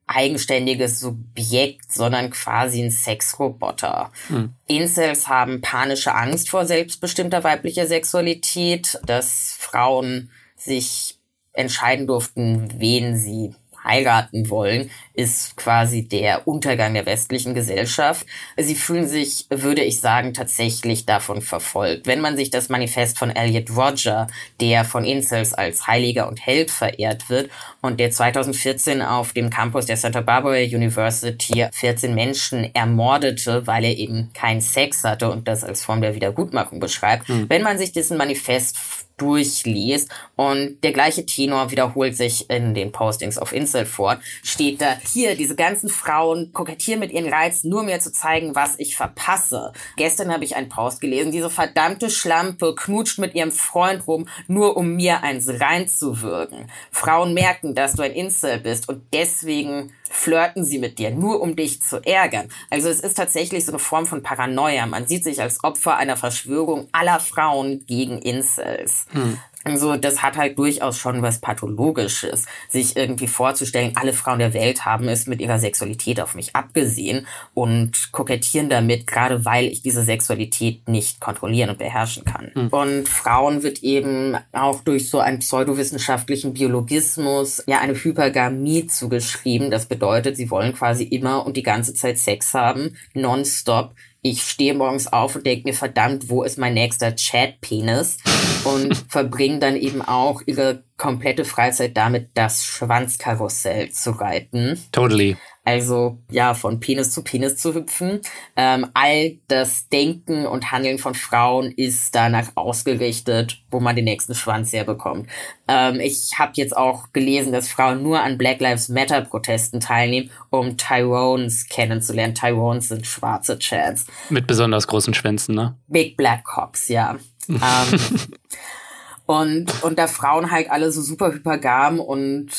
eigenständiges Subjekt, sondern quasi ein Sexroboter. Hm. Incels haben panische Angst vor selbstbestimmter weiblicher Sexualität, dass Frauen sich entscheiden durften, wen sie heiraten wollen, ist quasi der Untergang der westlichen Gesellschaft. Sie fühlen sich, würde ich sagen, tatsächlich davon verfolgt. Wenn man sich das Manifest von Elliot Roger, der von Incels als Heiliger und Held verehrt wird und der 2014 auf dem Campus der Santa Barbara University 14 Menschen ermordete, weil er eben keinen Sex hatte und das als Form der Wiedergutmachung beschreibt. Mhm. Wenn man sich diesen Manifest durchliest und der gleiche Tenor wiederholt sich in den Postings auf Incel fort, steht da, hier, diese ganzen Frauen kokettieren mit ihren Reizen, nur mir zu zeigen, was ich verpasse. Gestern habe ich einen Post gelesen, diese verdammte Schlampe knutscht mit ihrem Freund rum, nur um mir eins reinzuwirken. Frauen merken, dass du ein Incel bist und deswegen flirten sie mit dir, nur um dich zu ärgern. Also es ist tatsächlich so eine Form von Paranoia. Man sieht sich als Opfer einer Verschwörung aller Frauen gegen Incels. Hm. Also das hat halt durchaus schon was Pathologisches, sich irgendwie vorzustellen, alle Frauen der Welt haben es mit ihrer Sexualität auf mich abgesehen und kokettieren damit, gerade weil ich diese Sexualität nicht kontrollieren und beherrschen kann. Mhm. Und Frauen wird eben auch durch so einen pseudowissenschaftlichen Biologismus ja eine Hypergamie zugeschrieben. Das bedeutet, sie wollen quasi immer und die ganze Zeit Sex haben, nonstop ich stehe morgens auf und denke mir, verdammt, wo ist mein nächster Chat-Penis? Und *laughs* verbringe dann eben auch ihre komplette Freizeit damit, das Schwanzkarussell zu reiten. Totally. Also ja, von Penis zu Penis zu hüpfen. Ähm, all das Denken und Handeln von Frauen ist danach ausgerichtet, wo man den nächsten Schwanz herbekommt. Ähm, ich habe jetzt auch gelesen, dass Frauen nur an Black Lives Matter Protesten teilnehmen, um Tyrones kennenzulernen. Tyrones sind schwarze Chats. Mit besonders großen Schwänzen, ne? Big Black Cocks, ja. Ähm, *laughs* und, und da Frauen halt alle so super hypergam und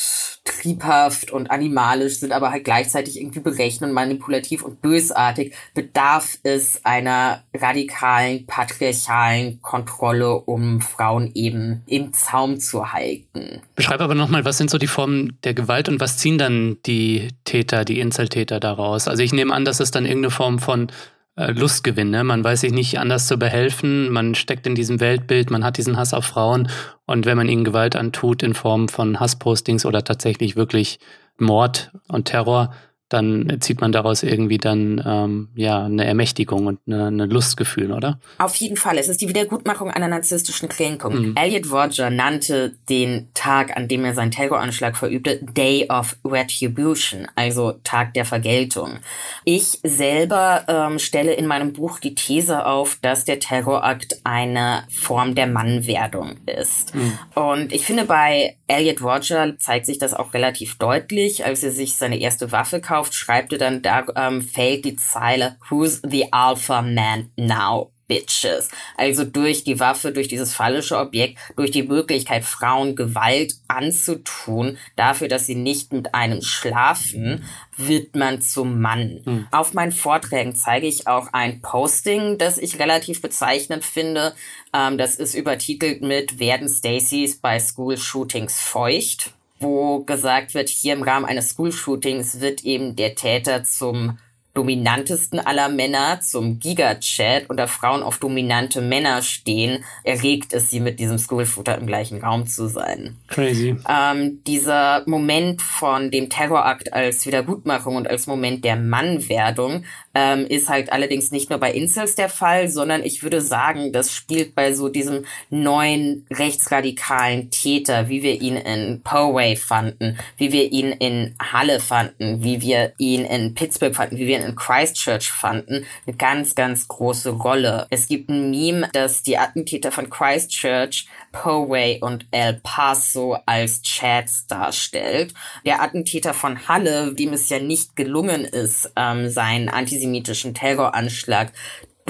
triebhaft und animalisch sind, aber halt gleichzeitig irgendwie berechnend, manipulativ und bösartig, bedarf es einer radikalen, patriarchalen Kontrolle, um Frauen eben im Zaum zu halten. Beschreib aber nochmal, was sind so die Formen der Gewalt und was ziehen dann die Täter, die Inseltäter daraus? Also ich nehme an, dass es dann irgendeine Form von Lustgewinn. Ne? Man weiß sich nicht anders zu behelfen, man steckt in diesem Weltbild, man hat diesen Hass auf Frauen und wenn man ihnen Gewalt antut in Form von Hasspostings oder tatsächlich wirklich Mord und Terror, dann zieht man daraus irgendwie dann ähm, ja eine Ermächtigung und eine, eine Lustgefühl, oder? Auf jeden Fall. Es ist die Wiedergutmachung einer narzisstischen Kränkung. Mhm. Elliot Roger nannte den Tag, an dem er seinen Terroranschlag verübte, Day of Retribution, also Tag der Vergeltung. Ich selber ähm, stelle in meinem Buch die These auf, dass der Terrorakt eine Form der Mannwerdung ist. Mhm. Und ich finde, bei Elliot Roger zeigt sich das auch relativ deutlich, als er sich seine erste Waffe kauft gekauft, schreibt er dann, da ähm, fällt die Zeile Who's the Alpha Man now? Bitches. Also durch die Waffe, durch dieses fallische Objekt, durch die Möglichkeit, Frauen Gewalt anzutun, dafür, dass sie nicht mit einem schlafen, wird man zum Mann. Mhm. Auf meinen Vorträgen zeige ich auch ein Posting, das ich relativ bezeichnend finde. Ähm, das ist übertitelt mit Werden Stacys bei School Shootings feucht? Wo gesagt wird, hier im Rahmen eines School-Shootings wird eben der Täter zum dominantesten aller Männer zum Giga-Chat und da Frauen auf dominante Männer stehen, erregt es sie mit diesem School-Shooter im gleichen Raum zu sein. Crazy. Ähm, dieser Moment von dem Terrorakt als Wiedergutmachung und als Moment der Mannwerdung ähm, ist halt allerdings nicht nur bei Incels der Fall, sondern ich würde sagen, das spielt bei so diesem neuen rechtsradikalen Täter, wie wir ihn in Poway fanden, wie wir ihn in Halle fanden, wie wir ihn in Pittsburgh fanden, wie wir ihn in Christchurch fanden, eine ganz, ganz große Rolle. Es gibt ein Meme, das die Attentäter von Christchurch, Poway und El Paso als Chats darstellt. Der Attentäter von Halle, dem es ja nicht gelungen ist, ähm, seinen antisemitischen Terroranschlag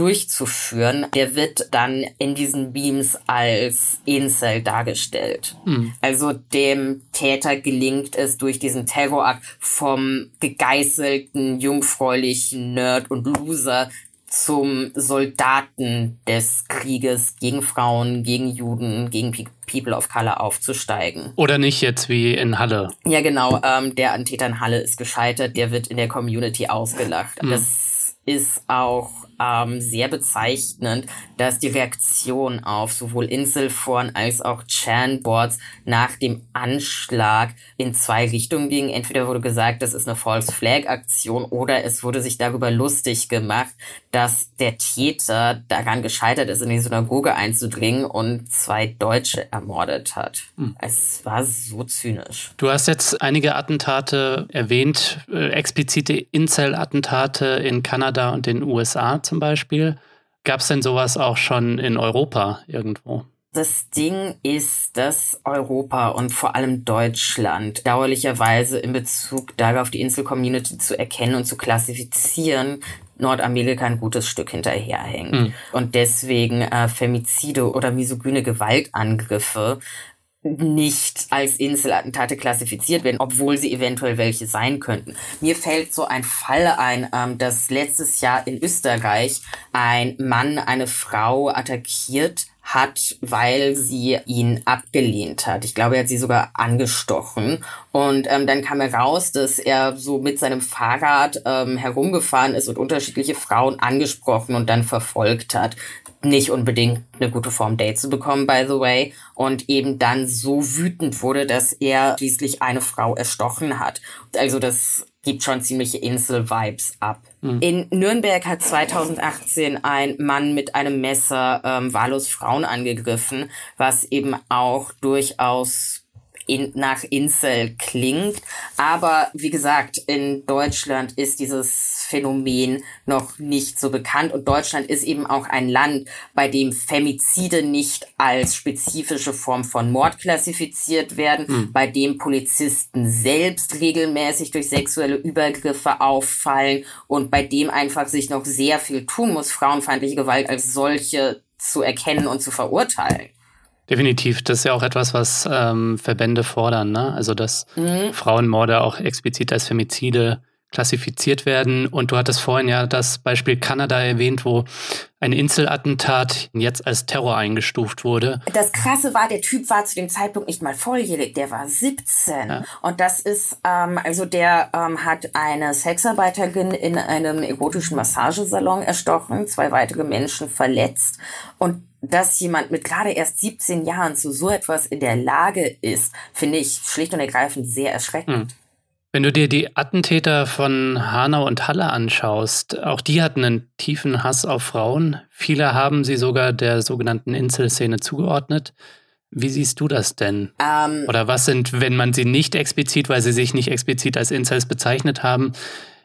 durchzuführen, der wird dann in diesen Beams als Incel dargestellt. Mhm. Also dem Täter gelingt es durch diesen Terrorakt vom gegeißelten, jungfräulichen Nerd und Loser zum Soldaten des Krieges gegen Frauen, gegen Juden, gegen People of Color aufzusteigen. Oder nicht jetzt wie in Halle. Ja, genau. Ähm, der Antäter in Halle ist gescheitert, der wird in der Community ausgelacht. Mhm. Das ist auch ähm, sehr bezeichnend, dass die Reaktion auf sowohl Inselforen als auch Chanboards nach dem Anschlag in zwei Richtungen ging. Entweder wurde gesagt, das ist eine False Flag Aktion oder es wurde sich darüber lustig gemacht, dass der Täter daran gescheitert ist, in die Synagoge einzudringen und zwei Deutsche ermordet hat. Hm. Es war so zynisch. Du hast jetzt einige Attentate erwähnt, äh, explizite Incel-Attentate in Kanada und den USA zum Beispiel. Gab es denn sowas auch schon in Europa irgendwo? Das Ding ist, dass Europa und vor allem Deutschland dauerlicherweise in Bezug darauf, die Insel-Community zu erkennen und zu klassifizieren, Nordamerika ein gutes Stück hinterherhängt. Mhm. Und deswegen äh, Femizide oder misogyne Gewaltangriffe nicht als Inselattentate klassifiziert werden, obwohl sie eventuell welche sein könnten. Mir fällt so ein Fall ein, ähm, dass letztes Jahr in Österreich ein Mann eine Frau attackiert hat, weil sie ihn abgelehnt hat. Ich glaube, er hat sie sogar angestochen. Und ähm, dann kam heraus, dass er so mit seinem Fahrrad ähm, herumgefahren ist und unterschiedliche Frauen angesprochen und dann verfolgt hat nicht unbedingt eine gute Form Date zu bekommen, by the way, und eben dann so wütend wurde, dass er schließlich eine Frau erstochen hat. Also das gibt schon ziemliche Insel-Vibes ab. Mhm. In Nürnberg hat 2018 ein Mann mit einem Messer ähm, wahllos Frauen angegriffen, was eben auch durchaus in, nach Insel klingt. Aber wie gesagt, in Deutschland ist dieses Phänomen noch nicht so bekannt und Deutschland ist eben auch ein Land, bei dem Femizide nicht als spezifische Form von Mord klassifiziert werden, mhm. bei dem Polizisten selbst regelmäßig durch sexuelle Übergriffe auffallen und bei dem einfach sich noch sehr viel tun muss, frauenfeindliche Gewalt als solche zu erkennen und zu verurteilen. Definitiv, das ist ja auch etwas, was ähm, Verbände fordern, ne? Also dass mhm. Frauenmorde auch explizit als Femizide klassifiziert werden. Und du hattest vorhin ja das Beispiel Kanada erwähnt, wo ein Inselattentat jetzt als Terror eingestuft wurde. Das Krasse war, der Typ war zu dem Zeitpunkt nicht mal volljährig, der war 17. Ja. Und das ist, ähm, also der ähm, hat eine Sexarbeiterin in einem erotischen Massagesalon erstochen, zwei weitere Menschen verletzt. Und dass jemand mit gerade erst 17 Jahren zu so etwas in der Lage ist, finde ich schlicht und ergreifend sehr erschreckend. Mhm. Wenn du dir die Attentäter von Hanau und Halle anschaust, auch die hatten einen tiefen Hass auf Frauen. Viele haben sie sogar der sogenannten Insel-Szene zugeordnet. Wie siehst du das denn? Ähm, Oder was sind, wenn man sie nicht explizit, weil sie sich nicht explizit als Incels bezeichnet haben,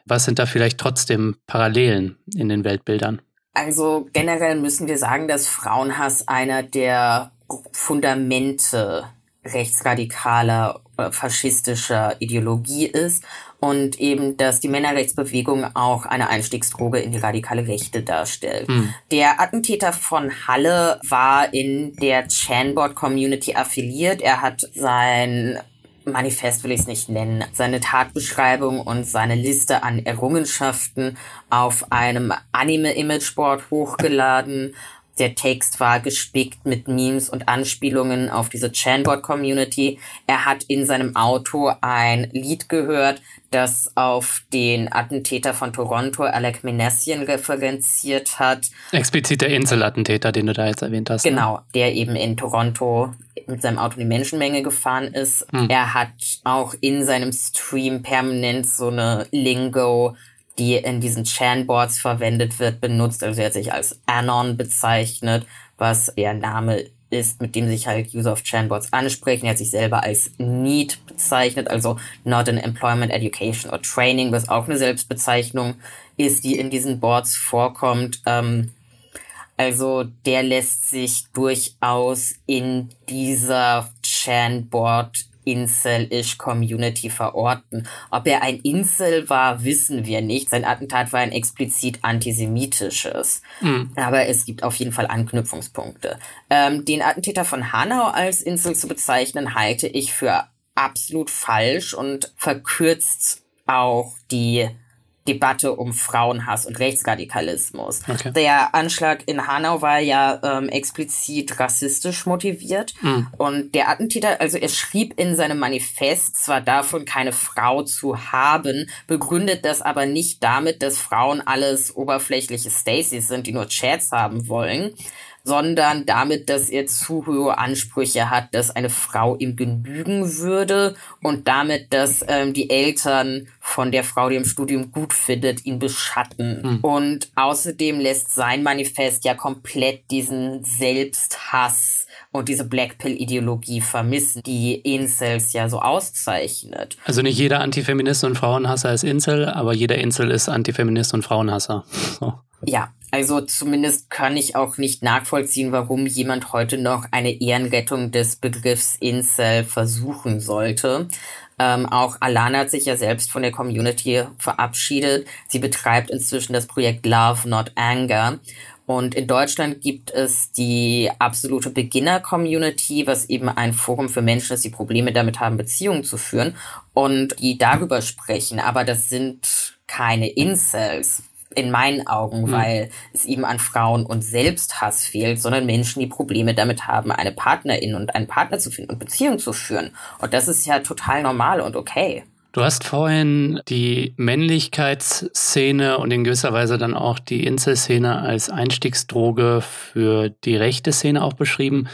was sind da vielleicht trotzdem Parallelen in den Weltbildern? Also generell müssen wir sagen, dass Frauenhass einer der Fundamente rechtsradikaler, äh, faschistischer Ideologie ist und eben, dass die Männerrechtsbewegung auch eine Einstiegsdroge in die radikale Rechte darstellt. Mhm. Der Attentäter von Halle war in der Chanboard Community affiliiert. Er hat sein Manifest will ich es nicht nennen, seine Tatbeschreibung und seine Liste an Errungenschaften auf einem Anime-Imageboard hochgeladen der Text war gespickt mit Memes und Anspielungen auf diese Chanbot-Community. Er hat in seinem Auto ein Lied gehört, das auf den Attentäter von Toronto, Alec Minassian, referenziert hat. Explizit der Inselattentäter, den du da jetzt erwähnt hast. Ne? Genau, der eben in Toronto mit seinem Auto in die Menschenmenge gefahren ist. Hm. Er hat auch in seinem Stream permanent so eine Lingo die in diesen Chanboards verwendet wird, benutzt. Also er hat sich als Anon bezeichnet, was der Name ist, mit dem sich halt User of Chanboards ansprechen. Er hat sich selber als NEET bezeichnet, also Not in Employment, Education or Training, was auch eine Selbstbezeichnung ist, die in diesen Boards vorkommt. Ähm, also der lässt sich durchaus in dieser Chanboard Incel-ish Community verorten. Ob er ein Incel war, wissen wir nicht. Sein Attentat war ein explizit antisemitisches. Mhm. Aber es gibt auf jeden Fall Anknüpfungspunkte. Ähm, den Attentäter von Hanau als Incel zu bezeichnen, halte ich für absolut falsch und verkürzt auch die Debatte um Frauenhass und Rechtsradikalismus. Okay. Der Anschlag in Hanau war ja ähm, explizit rassistisch motiviert mhm. und der Attentäter, also er schrieb in seinem Manifest zwar davon, keine Frau zu haben, begründet das aber nicht damit, dass Frauen alles oberflächliche Stacys sind, die nur Chats haben wollen, sondern damit, dass er zu hohe Ansprüche hat, dass eine Frau ihm genügen würde und damit, dass ähm, die Eltern von der Frau, die im Studium gut findet, ihn beschatten. Mhm. Und außerdem lässt sein Manifest ja komplett diesen Selbsthass und diese Blackpill-Ideologie vermissen, die Incels ja so auszeichnet. Also nicht jeder Antifeminist und Frauenhasser ist Incel, aber jeder Incel ist Antifeminist und Frauenhasser. *laughs* So. Ja, also zumindest kann ich auch nicht nachvollziehen, warum jemand heute noch eine Ehrenrettung des Begriffs Incel versuchen sollte. Ähm, auch Alana hat sich ja selbst von der Community verabschiedet. Sie betreibt inzwischen das Projekt Love Not Anger. Und in Deutschland gibt es die absolute Beginner-Community, was eben ein Forum für Menschen ist, die Probleme damit haben, Beziehungen zu führen und die darüber sprechen. Aber das sind keine Incels, in meinen Augen, mhm. weil es eben an Frauen und Selbsthass fehlt, sondern Menschen, die Probleme damit haben, eine Partnerin und einen Partner zu finden und Beziehungen zu führen. Und das ist ja total normal und okay. Du hast vorhin die Männlichkeitsszene und in gewisser Weise dann auch die Incel-Szene als Einstiegsdroge für die rechte Szene auch beschrieben.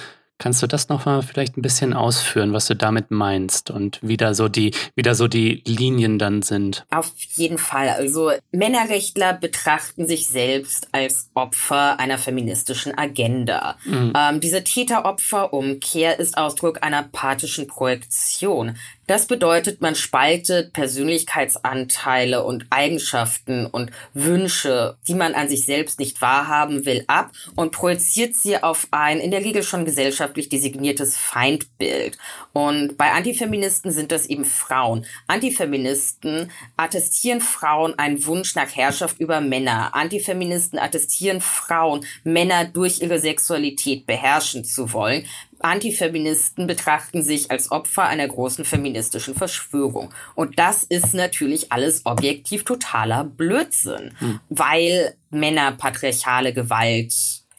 Kannst du das nochmal vielleicht ein bisschen ausführen, was du damit meinst und wie da so die, wie da so die Linien dann sind? Auf jeden Fall. Also Männerrechtler betrachten sich selbst als Opfer einer feministischen Agenda. Mhm. Ähm, diese Täter-Opfer-Umkehr ist Ausdruck einer pathischen Projektion. Das bedeutet, man spaltet Persönlichkeitsanteile und Eigenschaften und Wünsche, die man an sich selbst nicht wahrhaben will, ab und projiziert sie auf ein in der Regel schon gesellschaftlich designiertes Feindbild. Und bei Antifeministen sind das eben Frauen. Antifeministen attestieren Frauen einen Wunsch nach Herrschaft über Männer. Antifeministen attestieren Frauen, Männer durch ihre Sexualität beherrschen zu wollen. Antifeministen betrachten sich als Opfer einer großen feministischen Verschwörung. Und das ist natürlich alles objektiv totaler Blödsinn, hm. weil Männer patriarchale Gewalt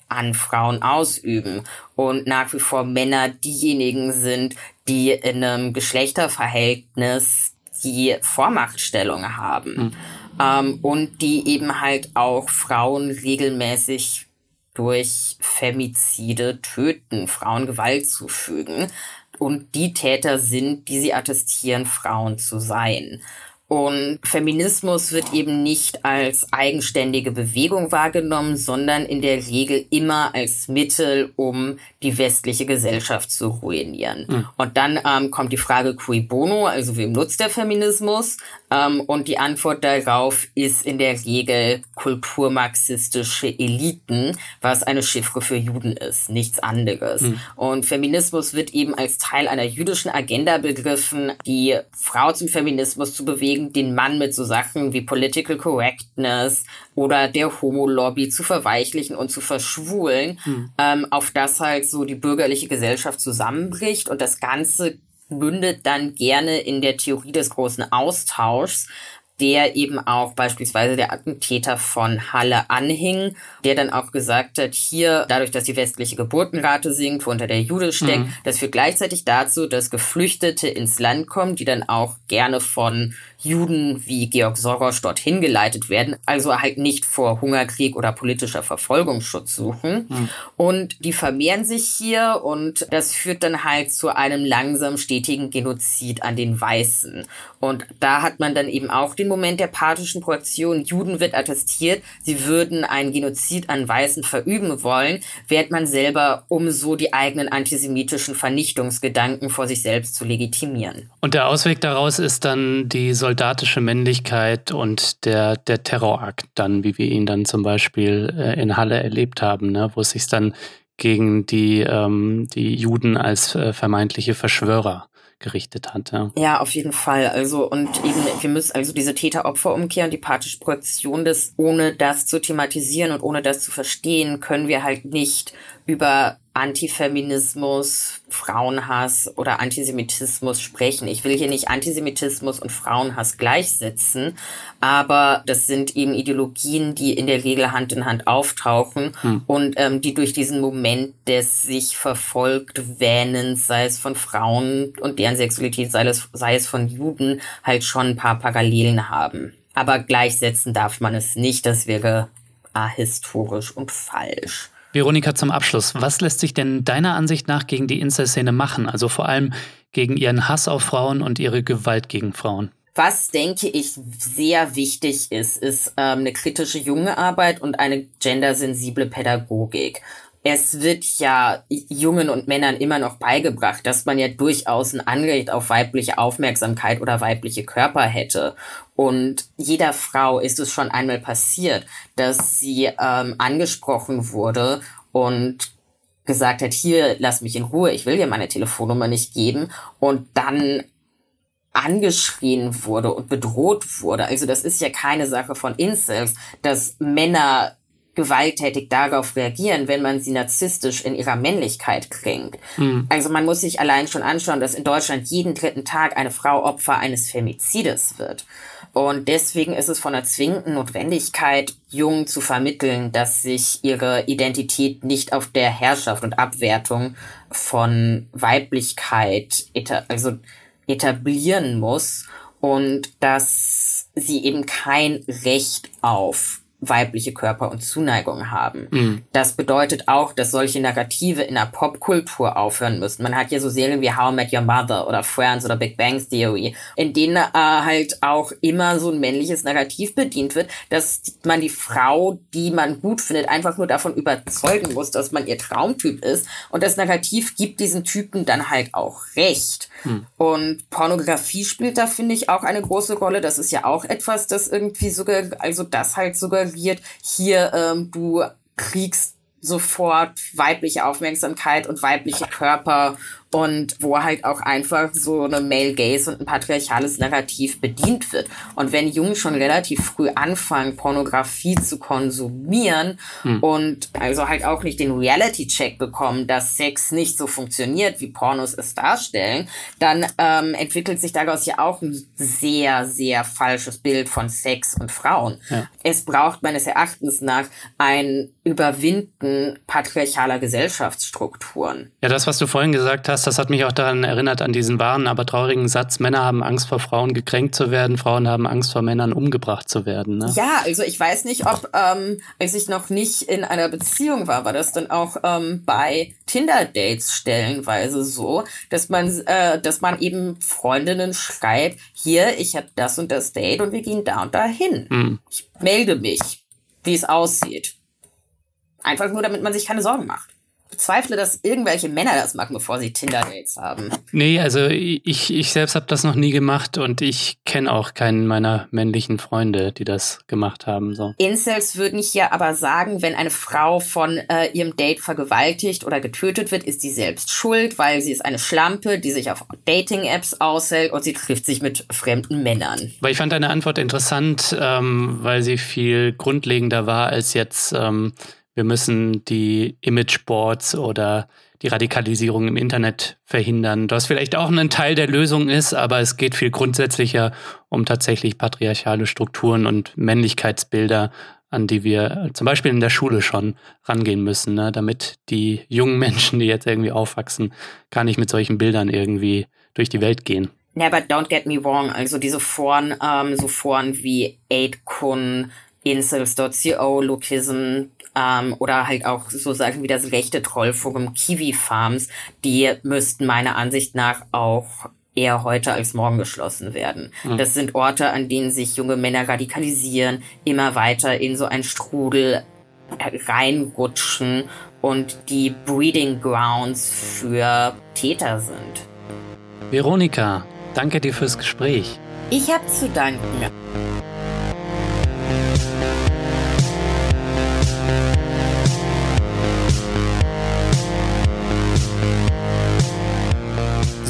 an Frauen ausüben und nach wie vor Männer diejenigen sind, die in einem Geschlechterverhältnis die Vormachtstellung haben. Hm. Ähm, und die eben halt auch Frauen regelmäßig durch Femizide töten, Frauen Gewalt zufügen. Und die Täter sind, die sie attestieren, Frauen zu sein. Und Feminismus wird eben nicht als eigenständige Bewegung wahrgenommen, sondern in der Regel immer als Mittel, um die westliche Gesellschaft zu ruinieren. Mhm. Und dann ähm, kommt die Frage cui bono, also wem nutzt der Feminismus? Ähm, und die Antwort darauf ist in der Regel kulturmarxistische Eliten, was eine Chiffre für Juden ist, nichts anderes. Mhm. Und Feminismus wird eben als Teil einer jüdischen Agenda begriffen, die Frau zum Feminismus zu bewegen, den Mann mit so Sachen wie Political Correctness oder der Homo-Lobby zu verweichlichen und zu verschwulen, hm. ähm, auf das halt so die bürgerliche Gesellschaft zusammenbricht und das Ganze mündet dann gerne in der Theorie des großen Austauschs, der eben auch beispielsweise der Attentäter von Halle anhing, der dann auch gesagt hat, hier, dadurch, dass die westliche Geburtenrate sinkt, wo unter der Jude steckt, mhm. das führt gleichzeitig dazu, dass Geflüchtete ins Land kommen, die dann auch gerne von Juden wie Georg Soros dorthin geleitet werden, also halt nicht vor Hungerkrieg oder politischer Verfolgung Schutz suchen. Mhm. Und die vermehren sich hier und das führt dann halt zu einem langsam stetigen Genozid an den Weißen. Und da hat man dann eben auch den Moment der pathischen Projektion. Juden wird attestiert, sie würden einen Genozid an Weißen verüben wollen, während man selber, um so die eigenen antisemitischen Vernichtungsgedanken vor sich selbst zu legitimieren. Und der Ausweg daraus ist dann die Sol soldatische Männlichkeit und der, der Terrorakt dann, wie wir ihn dann zum Beispiel äh, in Halle erlebt haben, ne, wo es sich dann gegen die, ähm, die Juden als äh, vermeintliche Verschwörer gerichtet hat. Ja. auf jeden Fall. Also und eben, wir müssen also diese Täter-Opfer-Umkehr und die Projektion des, ohne das zu thematisieren und ohne das zu verstehen, können wir halt nicht über Antifeminismus, Frauenhass oder Antisemitismus sprechen. Ich will hier nicht Antisemitismus und Frauenhass gleichsetzen, aber das sind eben Ideologien, die in der Regel Hand in Hand auftauchen hm. und ähm, die durch diesen Moment des sich verfolgt Wähnens, sei es von Frauen und deren Sexualität, sei es, sei es von Juden, halt schon ein paar Parallelen haben. Aber gleichsetzen darf man es nicht, das wäre ahistorisch und falsch. Veronika, zum Abschluss, was lässt sich denn deiner Ansicht nach gegen die Incel-Szene machen? Also vor allem gegen ihren Hass auf Frauen und ihre Gewalt gegen Frauen? Was, denke ich, sehr wichtig ist, ist ähm, eine kritische junge Arbeit und eine gendersensible Pädagogik. Es wird ja Jungen und Männern immer noch beigebracht, dass man ja durchaus ein Anrecht auf weibliche Aufmerksamkeit oder weibliche Körper hätte. Und jeder Frau ist es schon einmal passiert, dass sie ähm, angesprochen wurde und gesagt hat, hier, lass mich in Ruhe, ich will dir meine Telefonnummer nicht geben. Und dann angeschrien wurde und bedroht wurde. Also das ist ja keine Sache von Incels, dass Männer gewalttätig darauf reagieren, wenn man sie narzisstisch in ihrer Männlichkeit kränkt. Mhm. Also man muss sich allein schon anschauen, dass in Deutschland jeden dritten Tag eine Frau Opfer eines Femizides wird. Und deswegen ist es von der zwingenden Notwendigkeit, Jungen zu vermitteln, dass sich ihre Identität nicht auf der Herrschaft und Abwertung von Weiblichkeit eta also etablieren muss und dass sie eben kein Recht auf weibliche Körper und Zuneigung haben. Mhm. Das bedeutet auch, dass solche Narrative in der Popkultur aufhören müssen. Man hat ja so Serien wie How I Met Your Mother oder Friends oder Big Bang Theory, in denen äh, halt auch immer so ein männliches Narrativ bedient wird, dass man die Frau, die man gut findet, einfach nur davon überzeugen muss, dass man ihr Traumtyp ist. Und das Narrativ gibt diesen Typen dann halt auch recht. Mhm. Und Pornografie spielt da, finde ich, auch eine große Rolle. Das ist ja auch etwas, das irgendwie sogar, also das halt sogar suggeriert, hier ähm, du kriegst sofort weibliche Aufmerksamkeit und weibliche Körper und wo halt auch einfach so eine Male Gaze und ein patriarchales Narrativ bedient wird. Und wenn Jungen schon relativ früh anfangen, Pornografie zu konsumieren hm. und also halt auch nicht den Reality-Check bekommen, dass Sex nicht so funktioniert, wie Pornos es darstellen, dann ähm, entwickelt sich daraus ja auch ein sehr, sehr falsches Bild von Sex und Frauen. Ja. Es braucht meines Erachtens nach ein Überwinden patriarchaler Gesellschaftsstrukturen. Ja, das, was du vorhin gesagt hast, krass. Das hat mich auch daran erinnert, an diesen wahren, aber traurigen Satz, Männer haben Angst vor Frauen gekränkt zu werden, Frauen haben Angst vor Männern umgebracht zu werden. Ne? Ja, also ich weiß nicht, ob, ähm, als ich noch nicht in einer Beziehung war, war das dann auch ähm, bei Tinder-Dates stellenweise so, dass man, äh, dass man eben Freundinnen schreibt, hier, ich habe das und das Date und wir gehen da und da hin. Mhm. Ich melde mich, wie es aussieht. Einfach nur, damit man sich keine Sorgen macht bezweifle, dass irgendwelche Männer das machen, bevor sie Tinder-Dates haben. Nee, also ich, ich selbst habe das noch nie gemacht und ich kenne auch keinen meiner männlichen Freunde, die das gemacht haben. So. Incels würden hier aber sagen, wenn eine Frau von äh, ihrem Date vergewaltigt oder getötet wird, ist sie selbst schuld, weil sie ist eine Schlampe, die sich auf Dating-Apps aushält und sie trifft sich mit fremden Männern. Weil ich fand deine Antwort interessant, ähm, weil sie viel grundlegender war als jetzt ähm, wir müssen die Imageboards oder die Radikalisierung im Internet verhindern. Was vielleicht auch ein Teil der Lösung ist, aber es geht viel grundsätzlicher um tatsächlich patriarchale Strukturen und Männlichkeitsbilder, an die wir zum Beispiel in der Schule schon rangehen müssen, ne? damit die jungen Menschen, die jetzt irgendwie aufwachsen, gar nicht mit solchen Bildern irgendwie durch die Welt gehen. But don't get me wrong. Also diese Foren, ähm, so Foren wie Aidkun, Incels.co, Lookism, ähm, oder halt auch so Sachen wie das rechte Trollforum Kiwi Farms, die müssten meiner Ansicht nach auch eher heute als morgen geschlossen werden. Mhm. Das sind Orte, an denen sich junge Männer radikalisieren, immer weiter in so ein Strudel reinrutschen und die Breeding Grounds für Täter sind. Veronika, danke dir fürs Gespräch. Ich habe zu danken.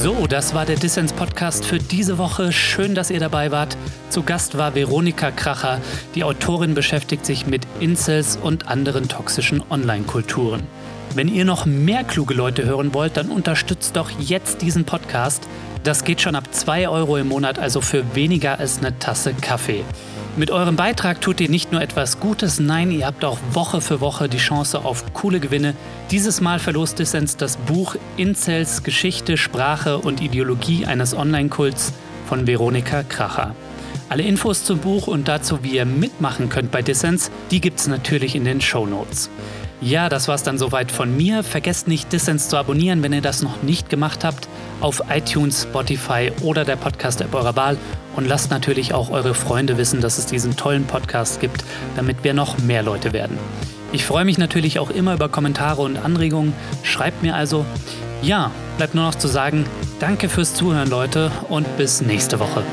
So, das war der Dissens-Podcast für diese Woche. Schön, dass ihr dabei wart. Zu Gast war Veronika Kracher. Die Autorin beschäftigt sich mit Incels und anderen toxischen Online-Kulturen. Wenn ihr noch mehr kluge Leute hören wollt, dann unterstützt doch jetzt diesen Podcast. Das geht schon ab 2 Euro im Monat, also für weniger als eine Tasse Kaffee. Mit eurem Beitrag tut ihr nicht nur etwas Gutes, nein, ihr habt auch Woche für Woche die Chance auf coole Gewinne. Dieses Mal verlost Dissens das Buch Incels Geschichte, Sprache und Ideologie eines Online-Kults von Veronika Kracher. Alle Infos zum Buch und dazu, wie ihr mitmachen könnt bei Dissens, die gibt's natürlich in den Show Notes. Ja, das war's dann soweit von mir. Vergesst nicht, Dissens zu abonnieren, wenn ihr das noch nicht gemacht habt, auf iTunes, Spotify oder der Podcast-App eurer Wahl und lasst natürlich auch eure Freunde wissen, dass es diesen tollen Podcast gibt, damit wir noch mehr Leute werden. Ich freue mich natürlich auch immer über Kommentare und Anregungen. Schreibt mir also. Ja, bleibt nur noch zu sagen, danke fürs Zuhören, Leute, und bis nächste Woche.